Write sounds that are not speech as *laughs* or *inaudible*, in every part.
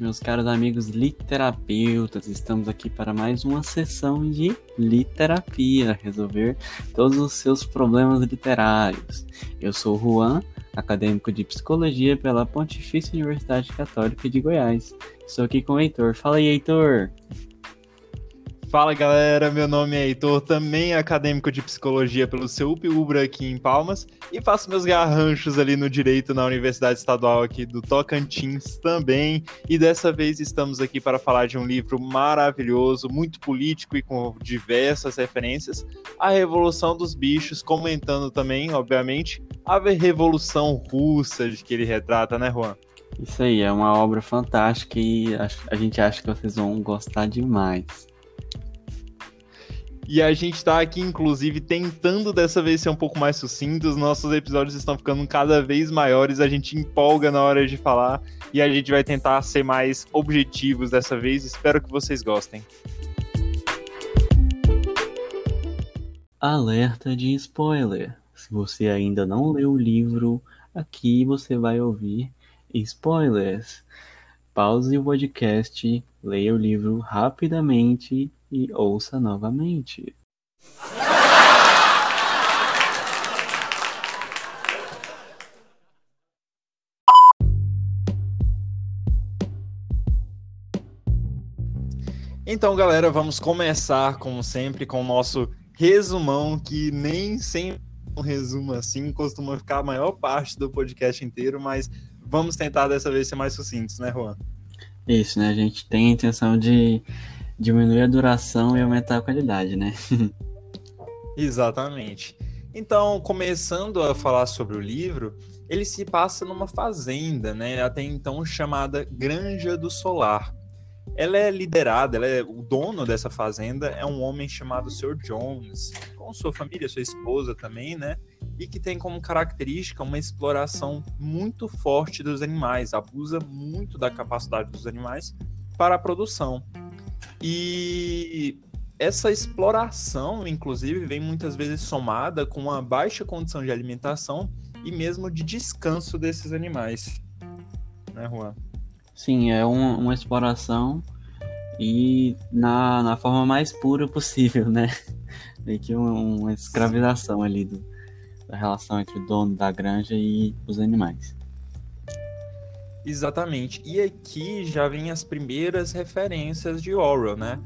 meus caros amigos literapeutas. Estamos aqui para mais uma sessão de literapia, resolver todos os seus problemas literários. Eu sou o Juan, acadêmico de psicologia pela Pontifícia Universidade Católica de Goiás. Estou aqui com o Heitor. Fala aí, Heitor. Fala galera, meu nome é Heitor, também acadêmico de psicologia pelo CEUP Ubra aqui em Palmas e faço meus garranchos ali no direito na Universidade Estadual aqui do Tocantins também. E dessa vez estamos aqui para falar de um livro maravilhoso, muito político e com diversas referências, A Revolução dos Bichos, comentando também, obviamente, a Revolução Russa de que ele retrata, né, Juan? Isso aí, é uma obra fantástica e a gente acha que vocês vão gostar demais. E a gente tá aqui, inclusive, tentando dessa vez ser um pouco mais sucinto. Os nossos episódios estão ficando cada vez maiores, a gente empolga na hora de falar e a gente vai tentar ser mais objetivos dessa vez. Espero que vocês gostem. Alerta de spoiler. Se você ainda não leu o livro, aqui você vai ouvir spoilers. Pause o podcast, leia o livro rapidamente e ouça novamente. Então, galera, vamos começar, como sempre, com o nosso resumão, que nem sempre um resumo assim costuma ficar a maior parte do podcast inteiro, mas vamos tentar dessa vez ser mais sucintos, né, Juan? Isso, né? A gente tem a intenção de diminuir a duração e aumentar a qualidade, né? *laughs* Exatamente. Então, começando a falar sobre o livro, ele se passa numa fazenda, né? Até então chamada Granja do Solar. Ela é liderada, ela é o dono dessa fazenda é um homem chamado Sr. Jones, com sua família, sua esposa também, né? E que tem como característica uma exploração muito forte dos animais, abusa muito da capacidade dos animais para a produção. E essa exploração, inclusive, vem muitas vezes somada com uma baixa condição de alimentação e mesmo de descanso desses animais. Né, Juan? Sim, é uma, uma exploração e na, na forma mais pura possível, né? *laughs* Meio que uma, uma escravização ali do, da relação entre o dono da granja e os animais. Exatamente. E aqui já vem as primeiras referências de Orwell, né?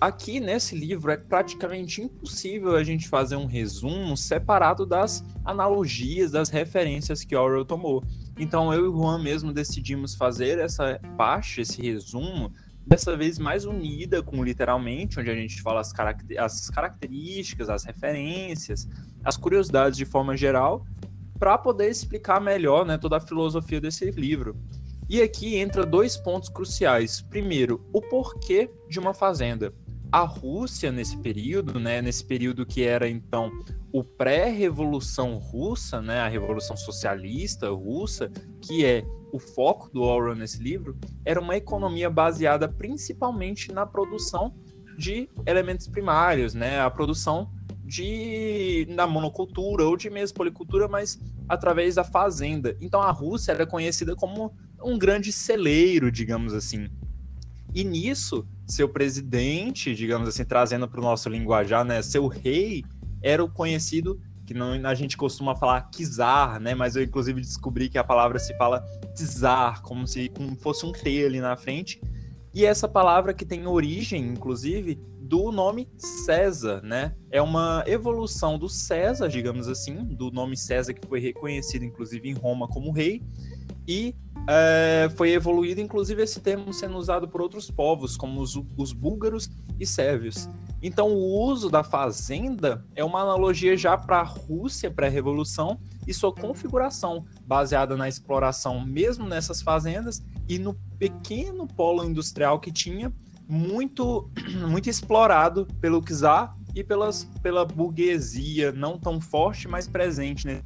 Aqui nesse livro é praticamente impossível a gente fazer um resumo separado das analogias, das referências que Orwell tomou. Então eu e o Juan mesmo decidimos fazer essa parte, esse resumo, dessa vez mais unida com literalmente, onde a gente fala as, caracter as características, as referências, as curiosidades de forma geral, para poder explicar melhor né, toda a filosofia desse livro. E aqui entra dois pontos cruciais. Primeiro, o porquê de uma fazenda. A Rússia, nesse período, né, nesse período que era então o pré-revolução russa, né, a revolução socialista russa, que é o foco do Orwell nesse livro, era uma economia baseada principalmente na produção de elementos primários, né, a produção de na monocultura ou de mesmo policultura, mas através da fazenda. Então a Rússia era conhecida como um grande celeiro, digamos assim. E nisso, seu presidente, digamos assim, trazendo para o nosso linguajar, né, seu rei era o conhecido que não, a gente costuma falar czar, né? Mas eu inclusive descobri que a palavra se fala czar, como se como fosse um T ali na frente. E essa palavra que tem origem, inclusive, do nome César, né? É uma evolução do César, digamos assim, do nome César que foi reconhecido, inclusive, em Roma como rei, e é, foi evoluído, inclusive, esse termo sendo usado por outros povos, como os, os búlgaros e sérvios. Então, o uso da fazenda é uma analogia já para a Rússia pré-revolução e sua configuração, baseada na exploração mesmo nessas fazendas e no pequeno polo industrial que tinha muito, *clears throat* muito explorado pelo czar e pelas, pela burguesia, não tão forte, mas presente. Né?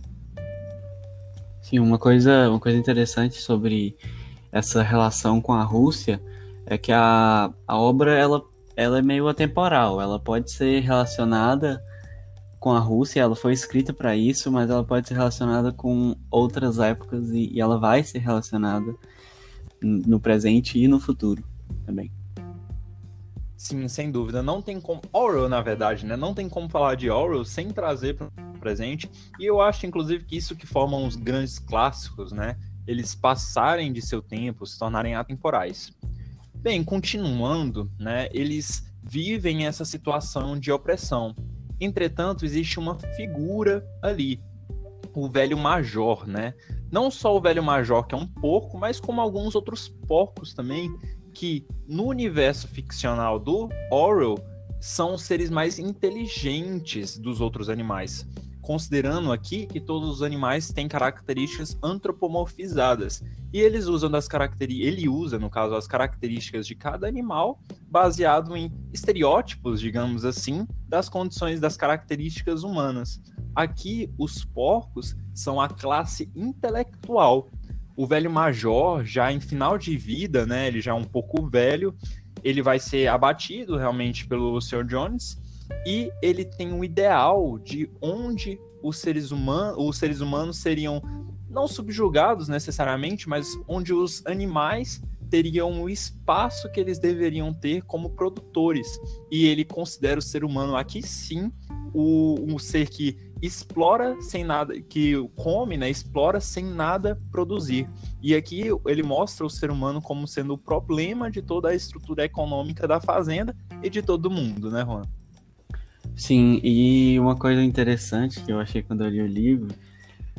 Sim, uma coisa, uma coisa interessante sobre essa relação com a Rússia é que a, a obra ela ela é meio atemporal. Ela pode ser relacionada com a Rússia, ela foi escrita para isso, mas ela pode ser relacionada com outras épocas e, e ela vai ser relacionada no presente e no futuro também. Sim, sem dúvida. Não tem como. Orwell, na verdade, né? Não tem como falar de Orwell sem trazer para o presente. E eu acho, inclusive, que isso que forma os grandes clássicos, né? Eles passarem de seu tempo, se tornarem atemporais. Bem, continuando, né? Eles vivem essa situação de opressão. Entretanto, existe uma figura ali, o velho major, né? Não só o velho major, que é um porco, mas como alguns outros porcos também, que no universo ficcional do Orwell são os seres mais inteligentes dos outros animais. Considerando aqui que todos os animais têm características antropomorfizadas e eles usam das características, ele usa no caso as características de cada animal baseado em estereótipos, digamos assim, das condições das características humanas. Aqui os porcos são a classe intelectual o velho major, já em final de vida, né? Ele já é um pouco velho, ele vai ser abatido realmente pelo Sr. Jones e ele tem um ideal de onde os seres humanos, os seres humanos seriam não subjugados necessariamente, mas onde os animais teriam o espaço que eles deveriam ter como produtores. E ele considera o ser humano aqui sim o, um ser que explora sem nada, que come, né, explora sem nada produzir. E aqui ele mostra o ser humano como sendo o problema de toda a estrutura econômica da fazenda e de todo mundo, né, Juan? Sim, e uma coisa interessante que eu achei quando eu li o livro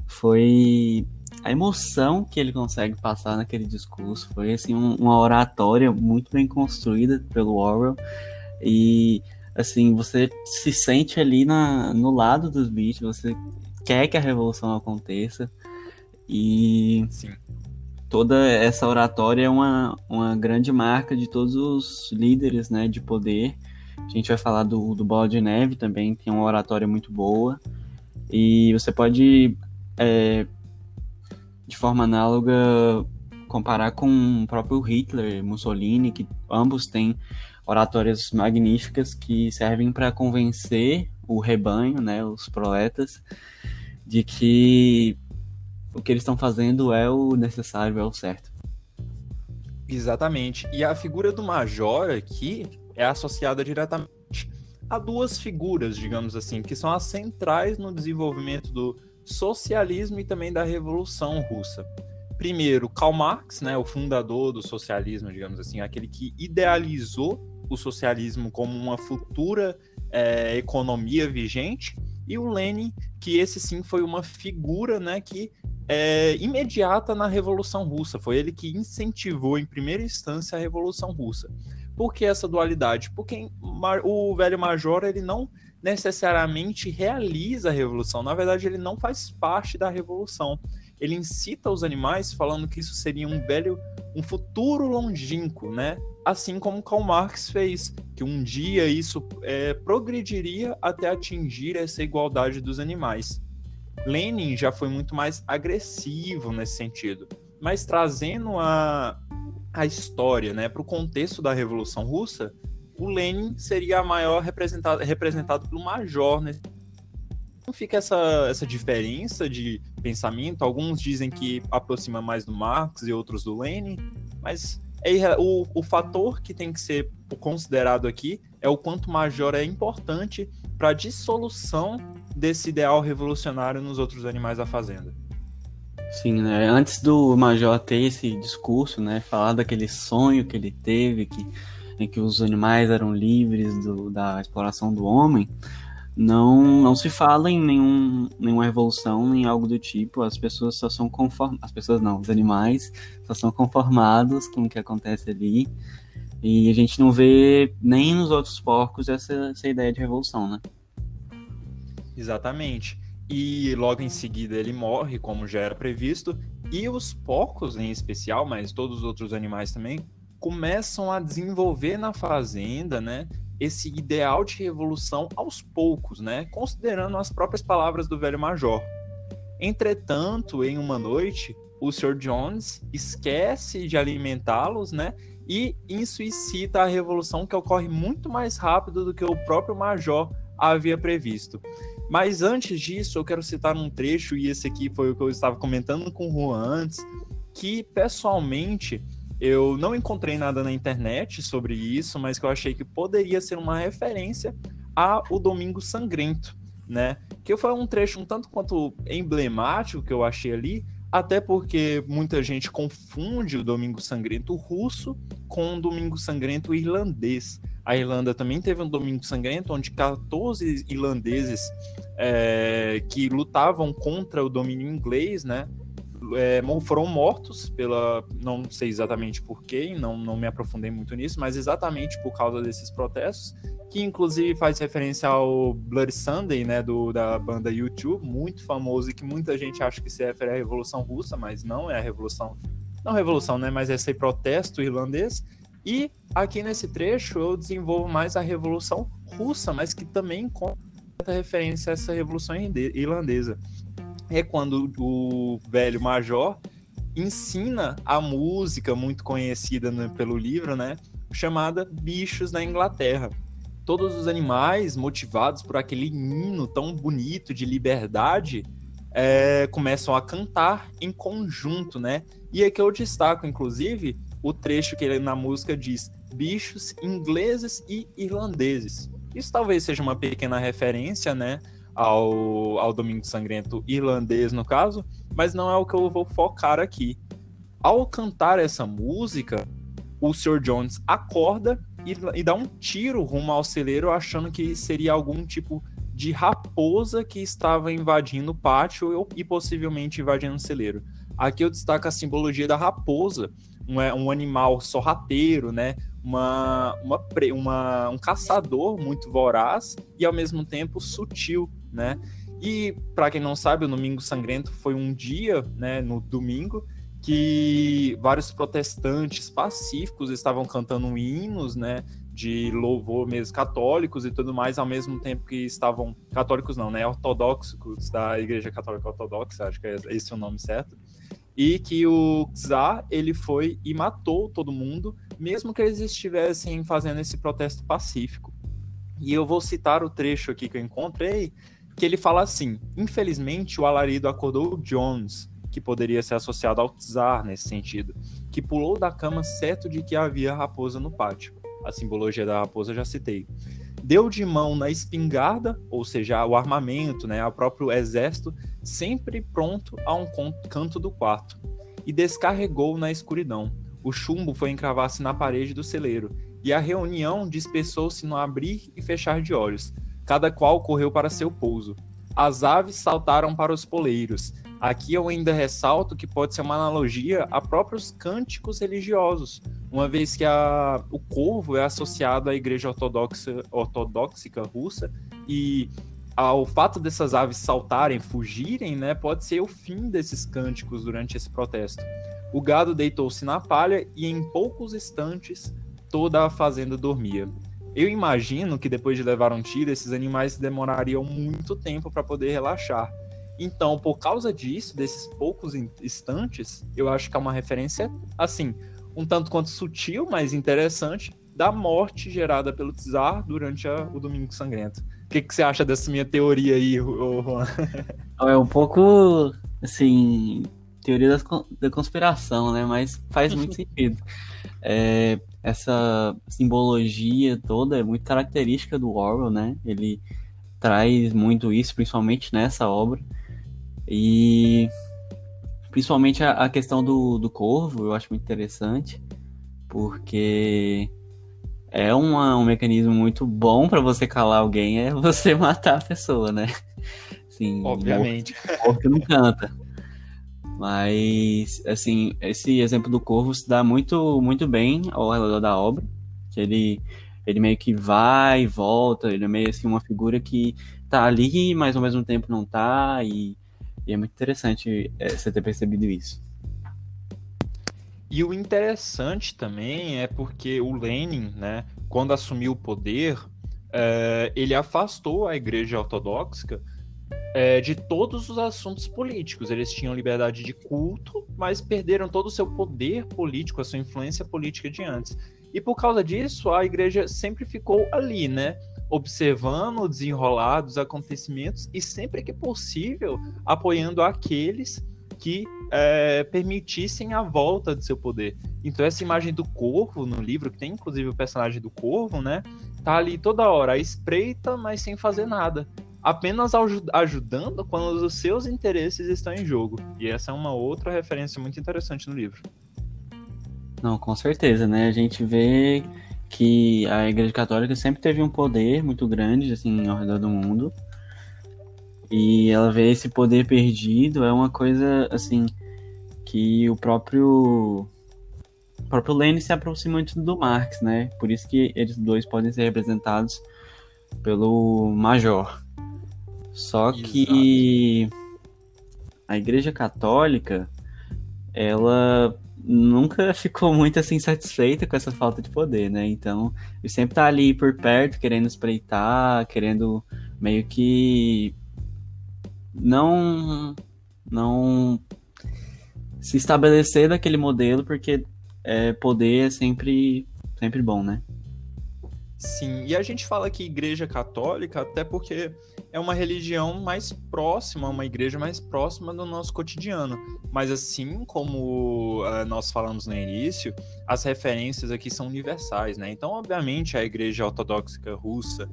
foi a emoção que ele consegue passar naquele discurso. Foi assim um, uma oratória muito bem construída pelo Orwell e assim, você se sente ali na, no lado dos bichos, você quer que a revolução aconteça. E Sim. toda essa oratória é uma, uma grande marca de todos os líderes né, de poder. A gente vai falar do, do Bola de Neve também, tem uma oratória muito boa. E você pode, é, de forma análoga, comparar com o próprio Hitler, Mussolini, que ambos têm oratórias magníficas que servem para convencer o rebanho, né, os proletas, de que o que eles estão fazendo é o necessário, é o certo. Exatamente. E a figura do major aqui é associada diretamente a duas figuras, digamos assim, que são as centrais no desenvolvimento do socialismo e também da Revolução Russa. Primeiro, Karl Marx, né, o fundador do socialismo, digamos assim, aquele que idealizou o socialismo como uma futura é, economia vigente, e o Lenin, que esse sim foi uma figura né, que é imediata na Revolução Russa. Foi ele que incentivou, em primeira instância, a Revolução Russa. Por que essa dualidade? Porque o velho major ele não necessariamente realiza a revolução. Na verdade, ele não faz parte da revolução. Ele incita os animais falando que isso seria um velho, um futuro longínquo, né? assim como Karl Marx fez, que um dia isso é, progrediria até atingir essa igualdade dos animais. Lenin já foi muito mais agressivo nesse sentido, mas trazendo a, a história né, para o contexto da Revolução Russa, o Lenin seria a maior representado, representado pelo Major. Né? Fica essa, essa diferença de pensamento. Alguns dizem que aproxima mais do Marx e outros do Lenin, mas é, o, o fator que tem que ser considerado aqui é o quanto Major é importante para a dissolução desse ideal revolucionário nos outros animais da fazenda. Sim, né? Antes do Major ter esse discurso, né, falar daquele sonho que ele teve, que, em que os animais eram livres do, da exploração do homem, não, não se fala em nenhum, nenhuma revolução, nem algo do tipo. As pessoas só são conformadas. As pessoas não, os animais só são conformados com o que acontece ali. E a gente não vê nem nos outros porcos essa, essa ideia de revolução, né? Exatamente. E logo em seguida ele morre, como já era previsto. E os porcos em especial, mas todos os outros animais também, começam a desenvolver na fazenda, né? esse ideal de revolução aos poucos, né? Considerando as próprias palavras do velho major. Entretanto, em uma noite, o Sr. Jones esquece de alimentá-los, né? E isso incita a revolução que ocorre muito mais rápido do que o próprio Major havia previsto. Mas antes disso, eu quero citar um trecho, e esse aqui foi o que eu estava comentando com o Juan antes, que pessoalmente eu não encontrei nada na internet sobre isso, mas que eu achei que poderia ser uma referência a O Domingo Sangrento, né? Que foi um trecho um tanto quanto emblemático que eu achei ali, até porque muita gente confunde o Domingo Sangrento russo com o Domingo Sangrento irlandês. A Irlanda também teve um Domingo Sangrento, onde 14 irlandeses é, que lutavam contra o domínio inglês, né? É, foram mortos pela. Não sei exatamente por quê, não, não me aprofundei muito nisso, mas exatamente por causa desses protestos que inclusive faz referência ao Bloody Sunday, né, do, da banda YouTube, muito famoso e que muita gente acha que se refere à Revolução Russa, mas não é a Revolução, não revolução, né, mas é esse protesto irlandês. E aqui nesse trecho eu desenvolvo mais a Revolução Russa, mas que também conta referência a essa Revolução Irlandesa. É quando o velho major ensina a música muito conhecida né, pelo livro, né, chamada Bichos da Inglaterra todos os animais, motivados por aquele hino tão bonito de liberdade, é, começam a cantar em conjunto, né? E aqui eu destaco, inclusive, o trecho que ele na música diz: bichos ingleses e irlandeses. Isso talvez seja uma pequena referência, né? Ao, ao Domingo Sangrento irlandês, no caso, mas não é o que eu vou focar aqui. Ao cantar essa música, o Sr. Jones acorda e, e dá um tiro rumo ao celeiro, achando que seria algum tipo de raposa que estava invadindo o pátio e possivelmente invadindo o celeiro. Aqui eu destaco a simbologia da raposa, um, é, um animal sorrateiro, né? Uma, uma, uma, um caçador muito voraz e ao mesmo tempo sutil, né? E para quem não sabe, o Domingo Sangrento foi um dia, né, no domingo, que vários protestantes pacíficos estavam cantando hinos, né, de louvor mesmo católicos e tudo mais, ao mesmo tempo que estavam católicos não, né, ortodoxos da Igreja Católica Ortodoxa, acho que é esse o nome certo, e que o czar ele foi e matou todo mundo, mesmo que eles estivessem fazendo esse protesto pacífico. E eu vou citar o trecho aqui que eu encontrei, que ele fala assim: Infelizmente o alarido acordou Jones, que poderia ser associado ao czar nesse sentido, que pulou da cama certo de que havia raposa no pátio. A simbologia da raposa já citei. Deu de mão na espingarda, ou seja, o armamento, né, ao próprio exército, sempre pronto a um canto do quarto, e descarregou na escuridão. O chumbo foi encravar-se na parede do celeiro, e a reunião dispersou-se no abrir e fechar de olhos. Cada qual correu para seu pouso. As aves saltaram para os poleiros, Aqui eu ainda ressalto que pode ser uma analogia a próprios cânticos religiosos, uma vez que a, o corvo é associado à igreja ortodoxa, ortodoxica russa e ao fato dessas aves saltarem, fugirem, né, pode ser o fim desses cânticos durante esse protesto. O gado deitou-se na palha e em poucos instantes toda a fazenda dormia. Eu imagino que depois de levar um tiro, esses animais demorariam muito tempo para poder relaxar então, por causa disso, desses poucos instantes, eu acho que é uma referência, assim, um tanto quanto sutil, mas interessante, da morte gerada pelo Tsar durante a, o Domingo Sangrento. O que, que você acha dessa minha teoria aí, Juan? *laughs* É um pouco, assim, teoria da conspiração, né? Mas faz muito *laughs* sentido. É, essa simbologia toda é muito característica do Orwell, né? Ele traz muito isso, principalmente nessa obra. E principalmente a, a questão do, do corvo eu acho muito interessante, porque é uma, um mecanismo muito bom para você calar alguém, é você *laughs* matar a pessoa, né? Sim, Obviamente. O corvo não canta. Mas, assim, esse exemplo do corvo se dá muito, muito bem ao redor da obra. Que ele, ele meio que vai e volta, ele é meio assim uma figura que tá ali, mas ao mesmo tempo não tá, e e é muito interessante é, você ter percebido isso. E o interessante também é porque o Lenin, né, quando assumiu o poder, é, ele afastou a Igreja Ortodoxa é, de todos os assuntos políticos. Eles tinham liberdade de culto, mas perderam todo o seu poder político, a sua influência política de antes. E por causa disso, a igreja sempre ficou ali, né? Observando o desenrolar dos acontecimentos e sempre que possível apoiando aqueles que é, permitissem a volta de seu poder. Então essa imagem do corvo no livro, que tem inclusive o personagem do corvo, né? Tá ali toda hora, à espreita, mas sem fazer nada. Apenas ajudando quando os seus interesses estão em jogo. E essa é uma outra referência muito interessante no livro. Não, com certeza, né? A gente vê que a Igreja Católica sempre teve um poder muito grande, assim, ao redor do mundo. E ela vê esse poder perdido é uma coisa, assim, que o próprio o próprio Lenin se aproxima muito do Marx, né? Por isso que eles dois podem ser representados pelo Major. Só Exato. que a Igreja Católica, ela nunca *laughs* ficou muito assim satisfeita com essa falta de poder, né? Então, ele sempre tá ali por perto, querendo espreitar, querendo meio que não não se estabelecer daquele modelo, porque é, poder é sempre sempre bom, né? Sim, e a gente fala que igreja católica até porque é uma religião mais próxima, uma igreja mais próxima do nosso cotidiano. Mas assim como uh, nós falamos no início, as referências aqui são universais, né? Então, obviamente, a igreja ortodoxa russa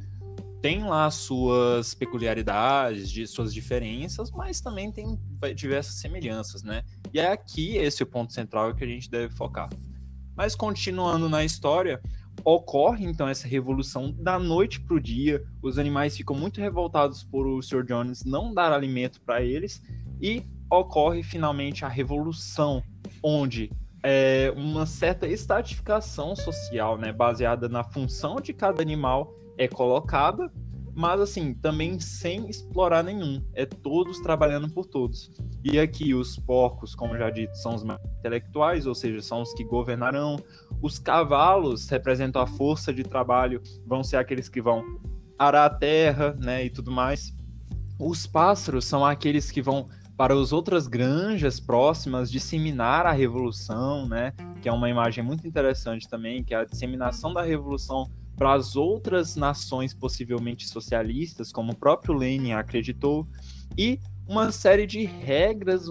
tem lá suas peculiaridades, de suas diferenças, mas também tem diversas semelhanças, né? E é aqui esse o ponto central que a gente deve focar. Mas continuando na história, ocorre então essa revolução da noite para o dia. Os animais ficam muito revoltados por o Sr. Jones não dar alimento para eles e ocorre finalmente a revolução, onde é, uma certa estratificação social, né, baseada na função de cada animal é colocada, mas assim também sem explorar nenhum. É todos trabalhando por todos. E aqui os porcos, como já dito, são os mais intelectuais, ou seja, são os que governarão. Os cavalos representam a força de trabalho, vão ser aqueles que vão arar a terra, né, e tudo mais. Os pássaros são aqueles que vão para as outras granjas próximas disseminar a revolução, né, que é uma imagem muito interessante também, que é a disseminação da revolução para as outras nações possivelmente socialistas, como o próprio Lenin acreditou, e uma série de regras,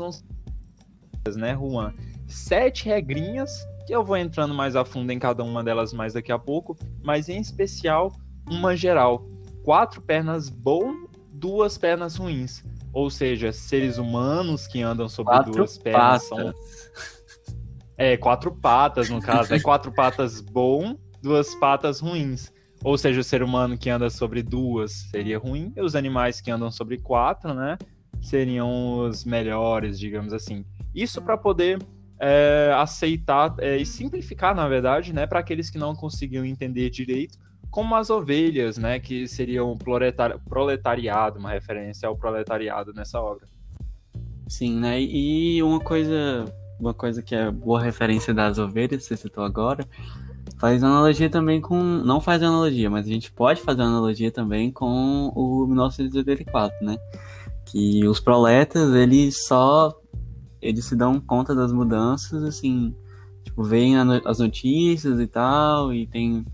né, Juan? Sete regrinhas, que eu vou entrando mais a fundo em cada uma delas mais daqui a pouco, mas em especial uma geral. Quatro pernas bom, duas pernas ruins. Ou seja, seres humanos que andam sobre quatro duas pernas patas. são. É, quatro patas, no caso. É quatro patas bom, duas patas ruins. Ou seja, o ser humano que anda sobre duas seria ruim, e os animais que andam sobre quatro, né? seriam os melhores, digamos assim. Isso para poder é, aceitar é, e simplificar, na verdade, né, para aqueles que não conseguiam entender direito, como as ovelhas, né, que seriam proletariado, uma referência ao proletariado nessa obra. Sim, né? E uma coisa, uma coisa que é boa referência das ovelhas, você citou agora, faz analogia também com. Não faz analogia, mas a gente pode fazer analogia também com o 1984, né? que os proletas, eles só eles se dão conta das mudanças, assim, tipo, veem as notícias e tal, e tem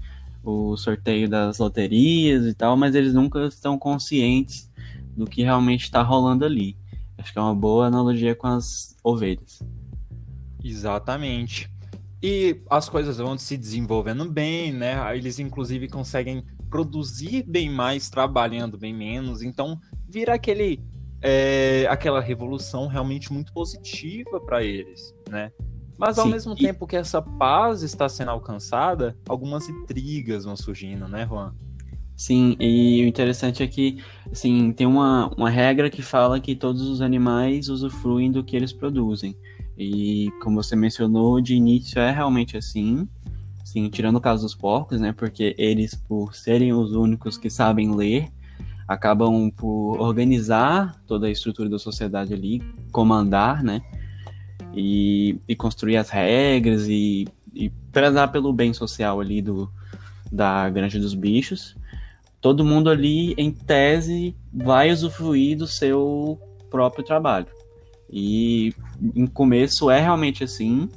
o sorteio das loterias e tal, mas eles nunca estão conscientes do que realmente está rolando ali. Acho que é uma boa analogia com as ovelhas. Exatamente. E as coisas vão se desenvolvendo bem, né? Eles inclusive conseguem produzir bem mais trabalhando bem menos, então vira aquele é, aquela revolução realmente muito positiva para eles, né? Mas ao Sim, mesmo e... tempo que essa paz está sendo alcançada, algumas intrigas vão surgindo, né, Juan? Sim, e o interessante é que, assim, tem uma, uma regra que fala que todos os animais usufruem do que eles produzem. E, como você mencionou, de início é realmente assim, assim, tirando o caso dos porcos, né, porque eles, por serem os únicos que sabem ler, acabam por organizar toda a estrutura da sociedade ali, comandar, né? E, e construir as regras e, e prezar pelo bem social ali do, da Granja dos Bichos. todo mundo ali, em tese, vai usufruir do seu próprio trabalho. E em começo é realmente assim,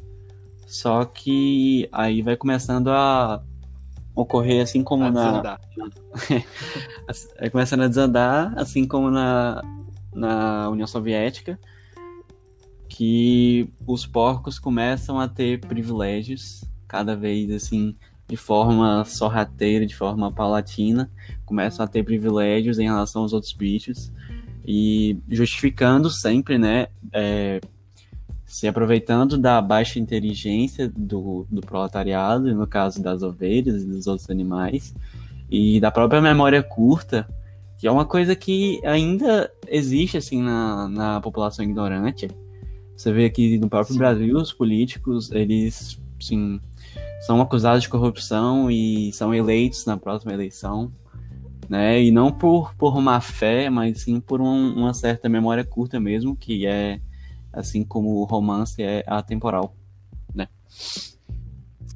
só que aí vai começando a ocorrer assim como A na. desandar. *laughs* é começando a desandar, assim como na, na União Soviética, que os porcos começam a ter privilégios cada vez assim de forma sorrateira, de forma paulatina, começam a ter privilégios em relação aos outros bichos e justificando sempre, né, é, se aproveitando da baixa inteligência do, do proletariado, no caso das ovelhas e dos outros animais, e da própria memória curta, que é uma coisa que ainda existe assim na, na população ignorante. Você vê que no próprio. Brasil os políticos eles sim, são acusados de corrupção e são eleitos na próxima eleição, né? E não por, por má fé, mas sim por um- uma certa memória curta mesmo, que é assim como o romance é atemporal.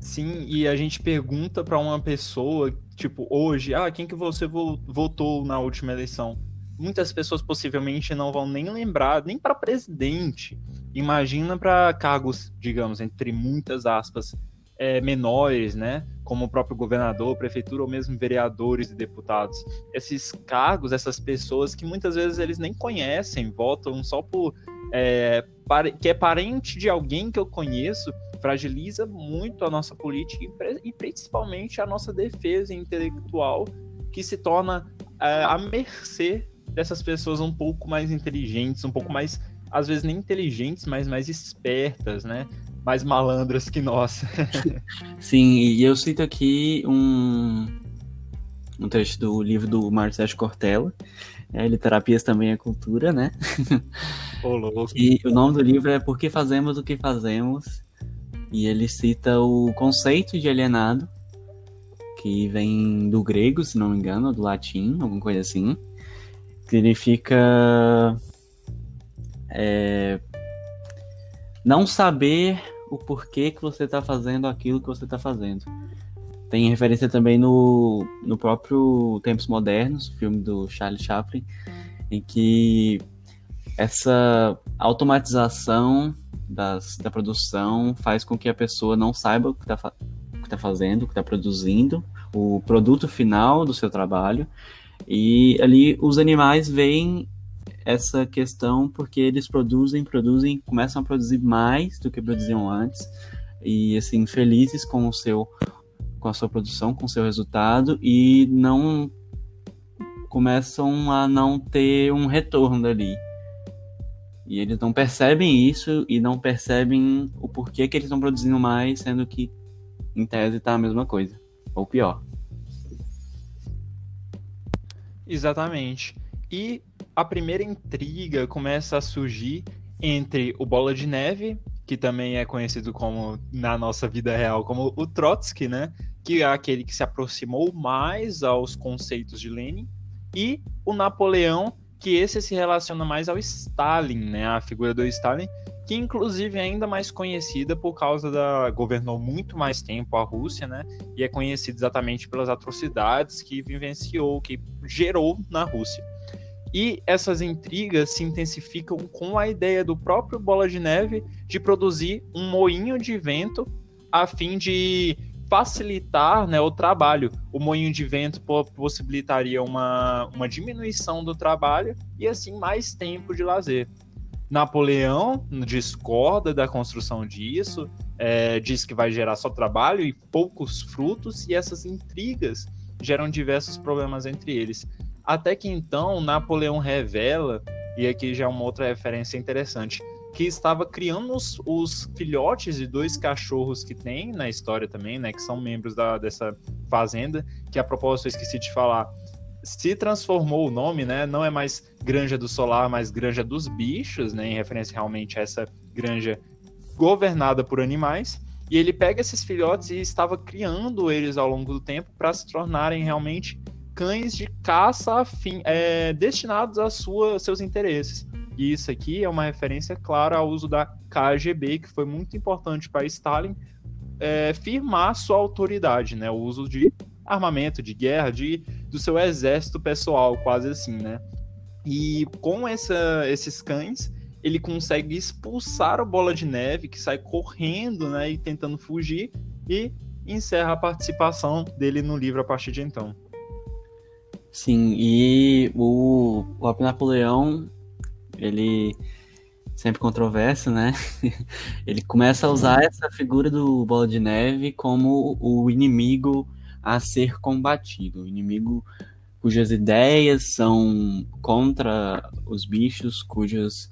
Sim, e a gente pergunta pra uma pessoa, tipo, hoje, ah, quem que você vo- votou na última eleição? Muitas pessoas possivelmente não vão nem lembrar, nem pra presidente. Imagina pra cargos, digamos, entre muitas aspas, é, menores, né? Como o próprio governador, prefeitura ou mesmo vereadores e deputados. Esses cargos, essas pessoas que muitas vezes eles nem conhecem, votam só por é, que é parente de alguém que eu conheço, fragiliza muito a nossa política e, e principalmente a nossa defesa intelectual, que se torna é, à mercê dessas pessoas um pouco mais inteligentes, um pouco mais, às vezes nem inteligentes, mas mais espertas, né? Mais malandras que nós. *laughs* Sim, e eu cito aqui um, um trecho do livro do Marcelo Cortella, é, Literapias também é cultura, né? *laughs* Ô, louco. E o nome do livro é Por que Fazemos o que Fazemos? E ele cita o conceito de alienado, que vem do grego, se não me engano, do latim, alguma coisa assim. Significa é, não saber o porquê que você está fazendo aquilo que você está fazendo. Tem referência também no, no próprio Tempos Modernos, filme do Charlie Chaplin, em que essa automatização das, da produção faz com que a pessoa não saiba o que está tá fazendo, o que está produzindo, o produto final do seu trabalho. E ali os animais veem essa questão porque eles produzem, produzem, começam a produzir mais do que produziam antes e assim felizes com o seu com a sua produção, com o seu resultado e não começam a não ter um retorno dali. E eles não percebem isso e não percebem o porquê que eles estão produzindo mais, sendo que em tese tá a mesma coisa, ou pior. Exatamente. E a primeira intriga começa a surgir entre o Bola de Neve, que também é conhecido como, na nossa vida real, como o Trotsky, né? Que é aquele que se aproximou mais aos conceitos de Lenin, e o Napoleão, que esse se relaciona mais ao Stalin, né? A figura do Stalin, que inclusive é ainda mais conhecida por causa da governou muito mais tempo a Rússia, né? E é conhecido exatamente pelas atrocidades que vivenciou, que gerou na Rússia. E essas intrigas se intensificam com a ideia do próprio Bola de Neve de produzir um moinho de vento a fim de facilitar né, o trabalho. O moinho de vento possibilitaria uma, uma diminuição do trabalho e assim mais tempo de lazer. Napoleão discorda da construção disso, é, diz que vai gerar só trabalho e poucos frutos, e essas intrigas geram diversos problemas entre eles. Até que então Napoleão revela, e aqui já é uma outra referência interessante, que estava criando os, os, filhotes de dois cachorros que tem na história também, né, que são membros da, dessa fazenda, que a propósito eu esqueci de falar, se transformou o nome, né, não é mais Granja do Solar, mas Granja dos Bichos, né, em referência realmente a essa granja governada por animais, e ele pega esses filhotes e estava criando eles ao longo do tempo para se tornarem realmente cães de caça afim, é, destinados a sua, seus interesses. E isso aqui é uma referência clara ao uso da KGB, que foi muito importante para Stalin é, firmar sua autoridade, né? O uso de armamento, de guerra, de, do seu exército pessoal, quase assim, né? E com essa, esses cães, ele consegue expulsar o Bola de Neve, que sai correndo, né, e tentando fugir, e encerra a participação dele no livro a partir de então. Sim, e o, o Napoleão, ele sempre controverso, né? *laughs* ele começa a usar essa figura do Bola de Neve como o inimigo a ser combatido, o inimigo cujas ideias são contra os bichos, cujas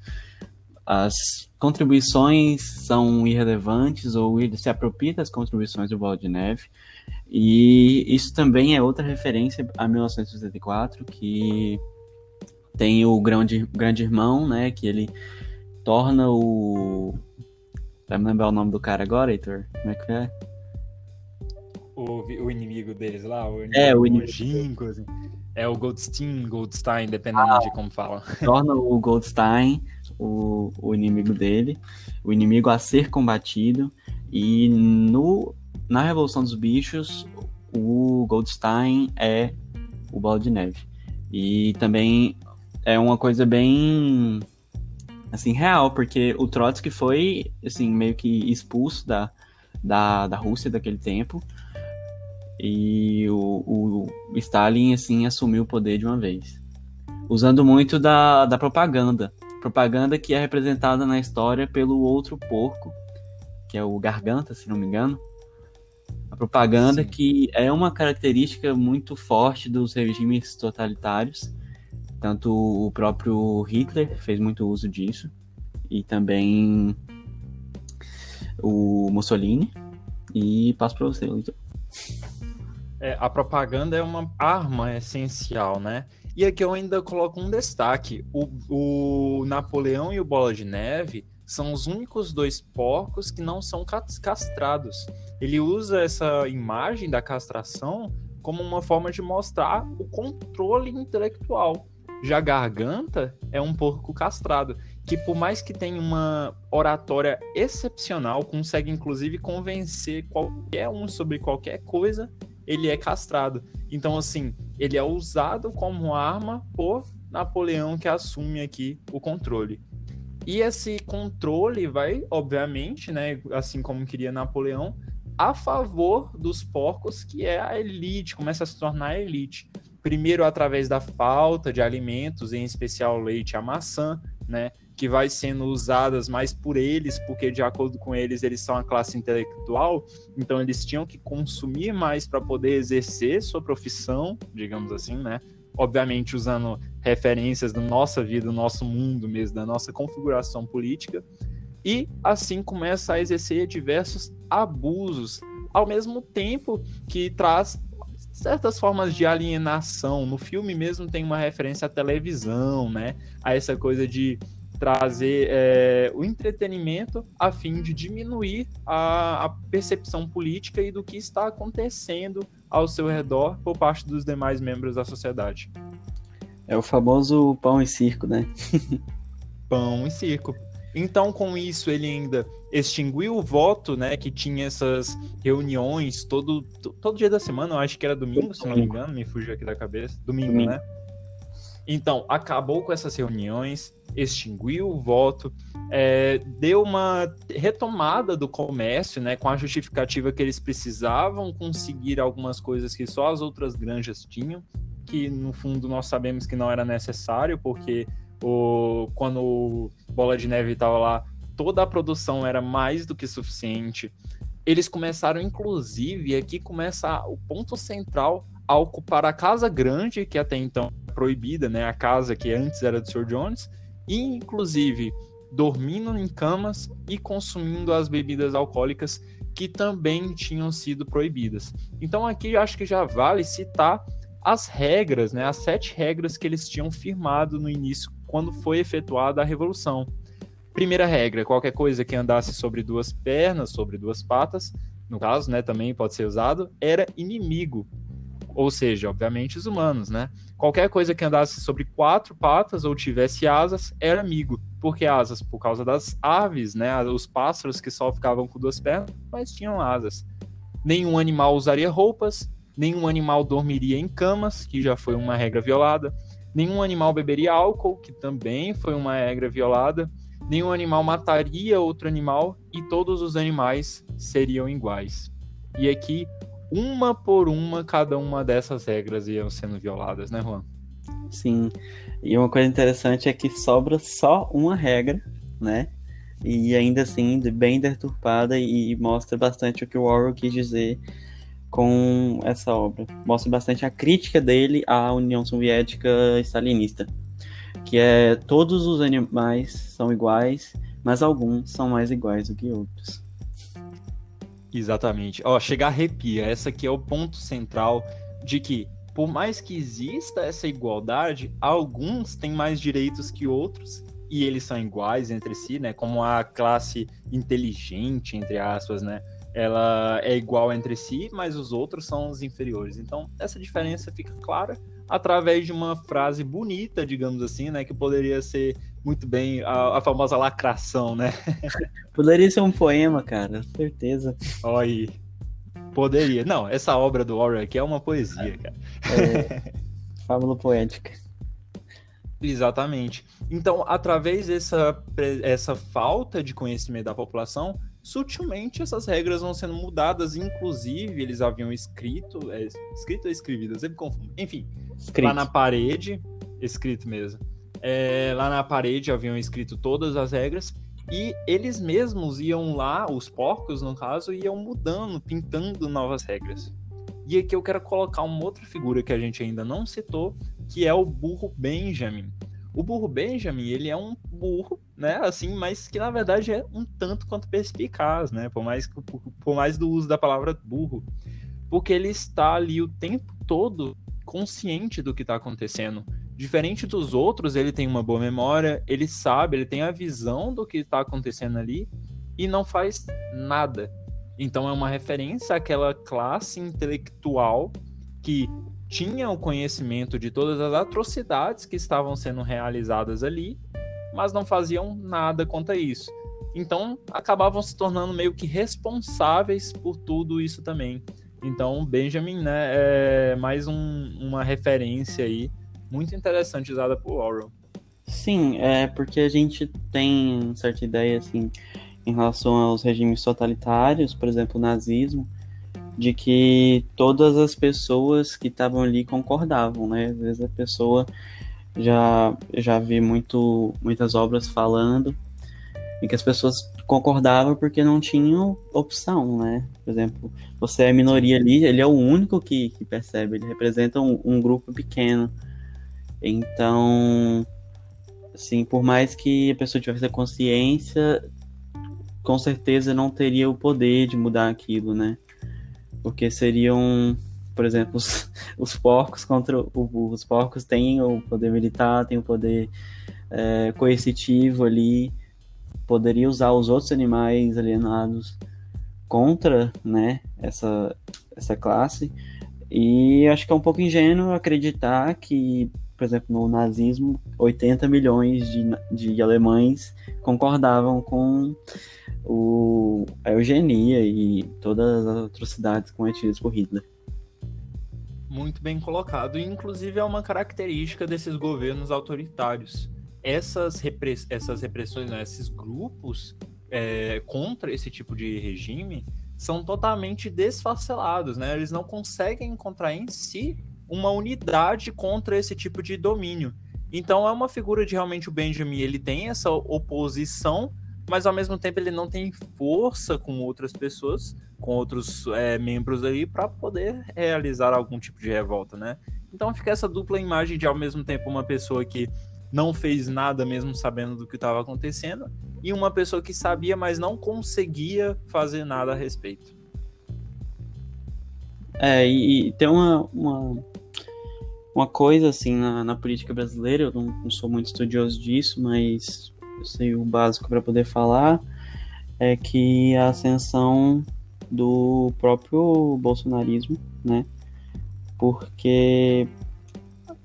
as contribuições são irrelevantes ou ele se apropria das contribuições do Bola de Neve. E isso também é outra referência a 1984, que tem o grande, grande irmão, né, que ele torna o Vai me lembrar o nome do cara agora, Heitor? Como é que é? O, o inimigo deles lá, o inimigo é, o inimigo. assim. É o Goldstein, Goldstein, dependendo ah, de como fala. *laughs* Torna o Goldstein o, o inimigo dele, o inimigo a ser combatido. E no, na Revolução dos Bichos, o Goldstein é o Bola de Neve. E também é uma coisa bem assim real, porque o Trotsky foi assim meio que expulso da, da, da Rússia daquele tempo e o, o Stalin assim assumiu o poder de uma vez, usando muito da, da propaganda, propaganda que é representada na história pelo outro porco, que é o Garganta, se não me engano. A propaganda Sim. que é uma característica muito forte dos regimes totalitários. Tanto o próprio Hitler fez muito uso disso, e também o Mussolini. E passo para você, Luiz. É, a propaganda é uma arma essencial, né? E aqui eu ainda coloco um destaque: o, o Napoleão e o Bola de Neve são os únicos dois porcos que não são castrados. Ele usa essa imagem da castração como uma forma de mostrar o controle intelectual. Já Garganta é um porco castrado, que por mais que tenha uma oratória excepcional, consegue inclusive convencer qualquer um sobre qualquer coisa ele é castrado. Então, assim, ele é usado como arma por Napoleão que assume aqui o controle. E esse controle vai, obviamente, né, assim como queria Napoleão, a favor dos porcos, que é a elite, começa a se tornar a elite. Primeiro através da falta de alimentos, em especial leite e a maçã, né? que vai sendo usadas mais por eles, porque de acordo com eles eles são a classe intelectual, então eles tinham que consumir mais para poder exercer sua profissão, digamos assim, né? Obviamente usando referências da nossa vida, do nosso mundo mesmo, da nossa configuração política, e assim começa a exercer diversos abusos, ao mesmo tempo que traz certas formas de alienação. No filme mesmo tem uma referência à televisão, né? A essa coisa de trazer é, o entretenimento a fim de diminuir a, a, percepção política e do que está acontecendo ao seu redor por parte dos demais membros da sociedade. É o famoso pão e circo, né? pão e circo. Então, com isso, ele ainda extinguiu o voto, né? Que tinha essas reuniões todo, todo dia da semana, eu acho que era domingo, se não me engano, me fugiu aqui da cabeça. Domingo, domingo. né? Então, acabou com essas reuniões, extinguiu o voto, é, deu uma retomada do comércio, né, com a justificativa que eles precisavam conseguir algumas coisas que só as outras granjas tinham, que no fundo nós sabemos que não era necessário, porque o, quando o Bola de Neve estava lá, toda a produção era mais do que suficiente. Eles começaram, inclusive, aqui começa o ponto central a ocupar a casa grande, que até então proibida, né? A casa que antes era do Sr. Jones, e inclusive dormindo em camas e consumindo as bebidas alcoólicas que também tinham sido proibidas. Então aqui acho que já vale citar as regras, né, as sete regras que eles tinham firmado no início, quando foi efetuada a revolução. Primeira regra: qualquer coisa que andasse sobre duas pernas, sobre duas patas, no caso, né, também pode ser usado, era inimigo ou seja, obviamente os humanos, né? Qualquer coisa que andasse sobre quatro patas ou tivesse asas era amigo. Por que asas? Por causa das aves, né? Os pássaros que só ficavam com duas pernas, mas tinham asas. Nenhum animal usaria roupas, nenhum animal dormiria em camas, que já foi uma regra violada, nenhum animal beberia álcool, que também foi uma regra violada, nenhum animal mataria outro animal e todos os animais seriam iguais. E aqui, uma por uma, cada uma dessas regras iam sendo violadas, né, Juan? Sim. E uma coisa interessante é que sobra só uma regra, né? E ainda assim, bem deturpada e mostra bastante o que o Orwell quis dizer com essa obra. Mostra bastante a crítica dele à União Soviética stalinista, que é todos os animais são iguais, mas alguns são mais iguais do que outros. Exatamente. Ó, chegar arrepia. Essa aqui é o ponto central de que por mais que exista essa igualdade, alguns têm mais direitos que outros e eles são iguais entre si, né? Como a classe inteligente, entre aspas, né? Ela é igual entre si, mas os outros são os inferiores. Então, essa diferença fica clara através de uma frase bonita, digamos assim, né, que poderia ser muito bem a, a famosa lacração, né? *laughs* Poderia ser um poema, cara, certeza. Olha Poderia. Não, essa obra do Orwell aqui é uma poesia, cara. É, *laughs* fábula poética. Exatamente. Então, através dessa essa falta de conhecimento da população, sutilmente essas regras vão sendo mudadas, inclusive eles haviam escrito, é, escrito ou escrevido, eu sempre confundo. Enfim, escrito. lá na parede, escrito mesmo. É, lá na parede haviam escrito todas as regras e eles mesmos iam lá, os porcos no caso, iam mudando, pintando novas regras. E aqui eu quero colocar uma outra figura que a gente ainda não citou, que é o burro Benjamin. O burro Benjamin, ele é um burro, né, assim, mas que na verdade é um tanto quanto perspicaz, né, por mais, por, por mais do uso da palavra burro, porque ele está ali o tempo todo consciente do que está acontecendo. Diferente dos outros, ele tem uma boa memória, ele sabe, ele tem a visão do que está acontecendo ali e não faz nada. Então é uma referência àquela classe intelectual que tinha o conhecimento de todas as atrocidades que estavam sendo realizadas ali, mas não faziam nada contra isso. Então acabavam se tornando meio que responsáveis por tudo isso também. Então Benjamin né, é mais um, uma referência aí muito interessante usada por Orwell. Sim, é porque a gente tem certa ideia assim em relação aos regimes totalitários, por exemplo, o nazismo, de que todas as pessoas que estavam ali concordavam, né? Às vezes a pessoa já já vi muito muitas obras falando em que as pessoas concordavam porque não tinham opção, né? Por exemplo, você é minoria ali, ele é o único que, que percebe, ele representa um, um grupo pequeno. Então, assim, por mais que a pessoa tivesse a consciência, com certeza não teria o poder de mudar aquilo, né? Porque seriam, por exemplo, os, *laughs* os porcos contra o burro. Os porcos têm o poder militar, têm o poder é, coercitivo ali, poderia usar os outros animais alienados contra, né, essa, essa classe. E acho que é um pouco ingênuo acreditar que, por exemplo, no nazismo, 80 milhões de, de alemães concordavam com o, a eugenia e todas as atrocidades cometidas por Hitler. Muito bem colocado. Inclusive, é uma característica desses governos autoritários. Essas, repress essas repressões, né, esses grupos é, contra esse tipo de regime são totalmente desfacelados, né? Eles não conseguem encontrar em si uma unidade contra esse tipo de domínio. Então é uma figura de realmente o Benjamin, ele tem essa oposição mas ao mesmo tempo ele não tem força com outras pessoas, com outros é, membros aí, para poder realizar algum tipo de revolta, né? Então fica essa dupla imagem de ao mesmo tempo uma pessoa que não fez nada mesmo sabendo do que estava acontecendo e uma pessoa que sabia, mas não conseguia fazer nada a respeito. É, e, e tem uma, uma, uma, coisa assim na, na política brasileira, eu não, não sou muito estudioso disso, mas eu sei o básico para poder falar, é que a ascensão do próprio bolsonarismo, né? Porque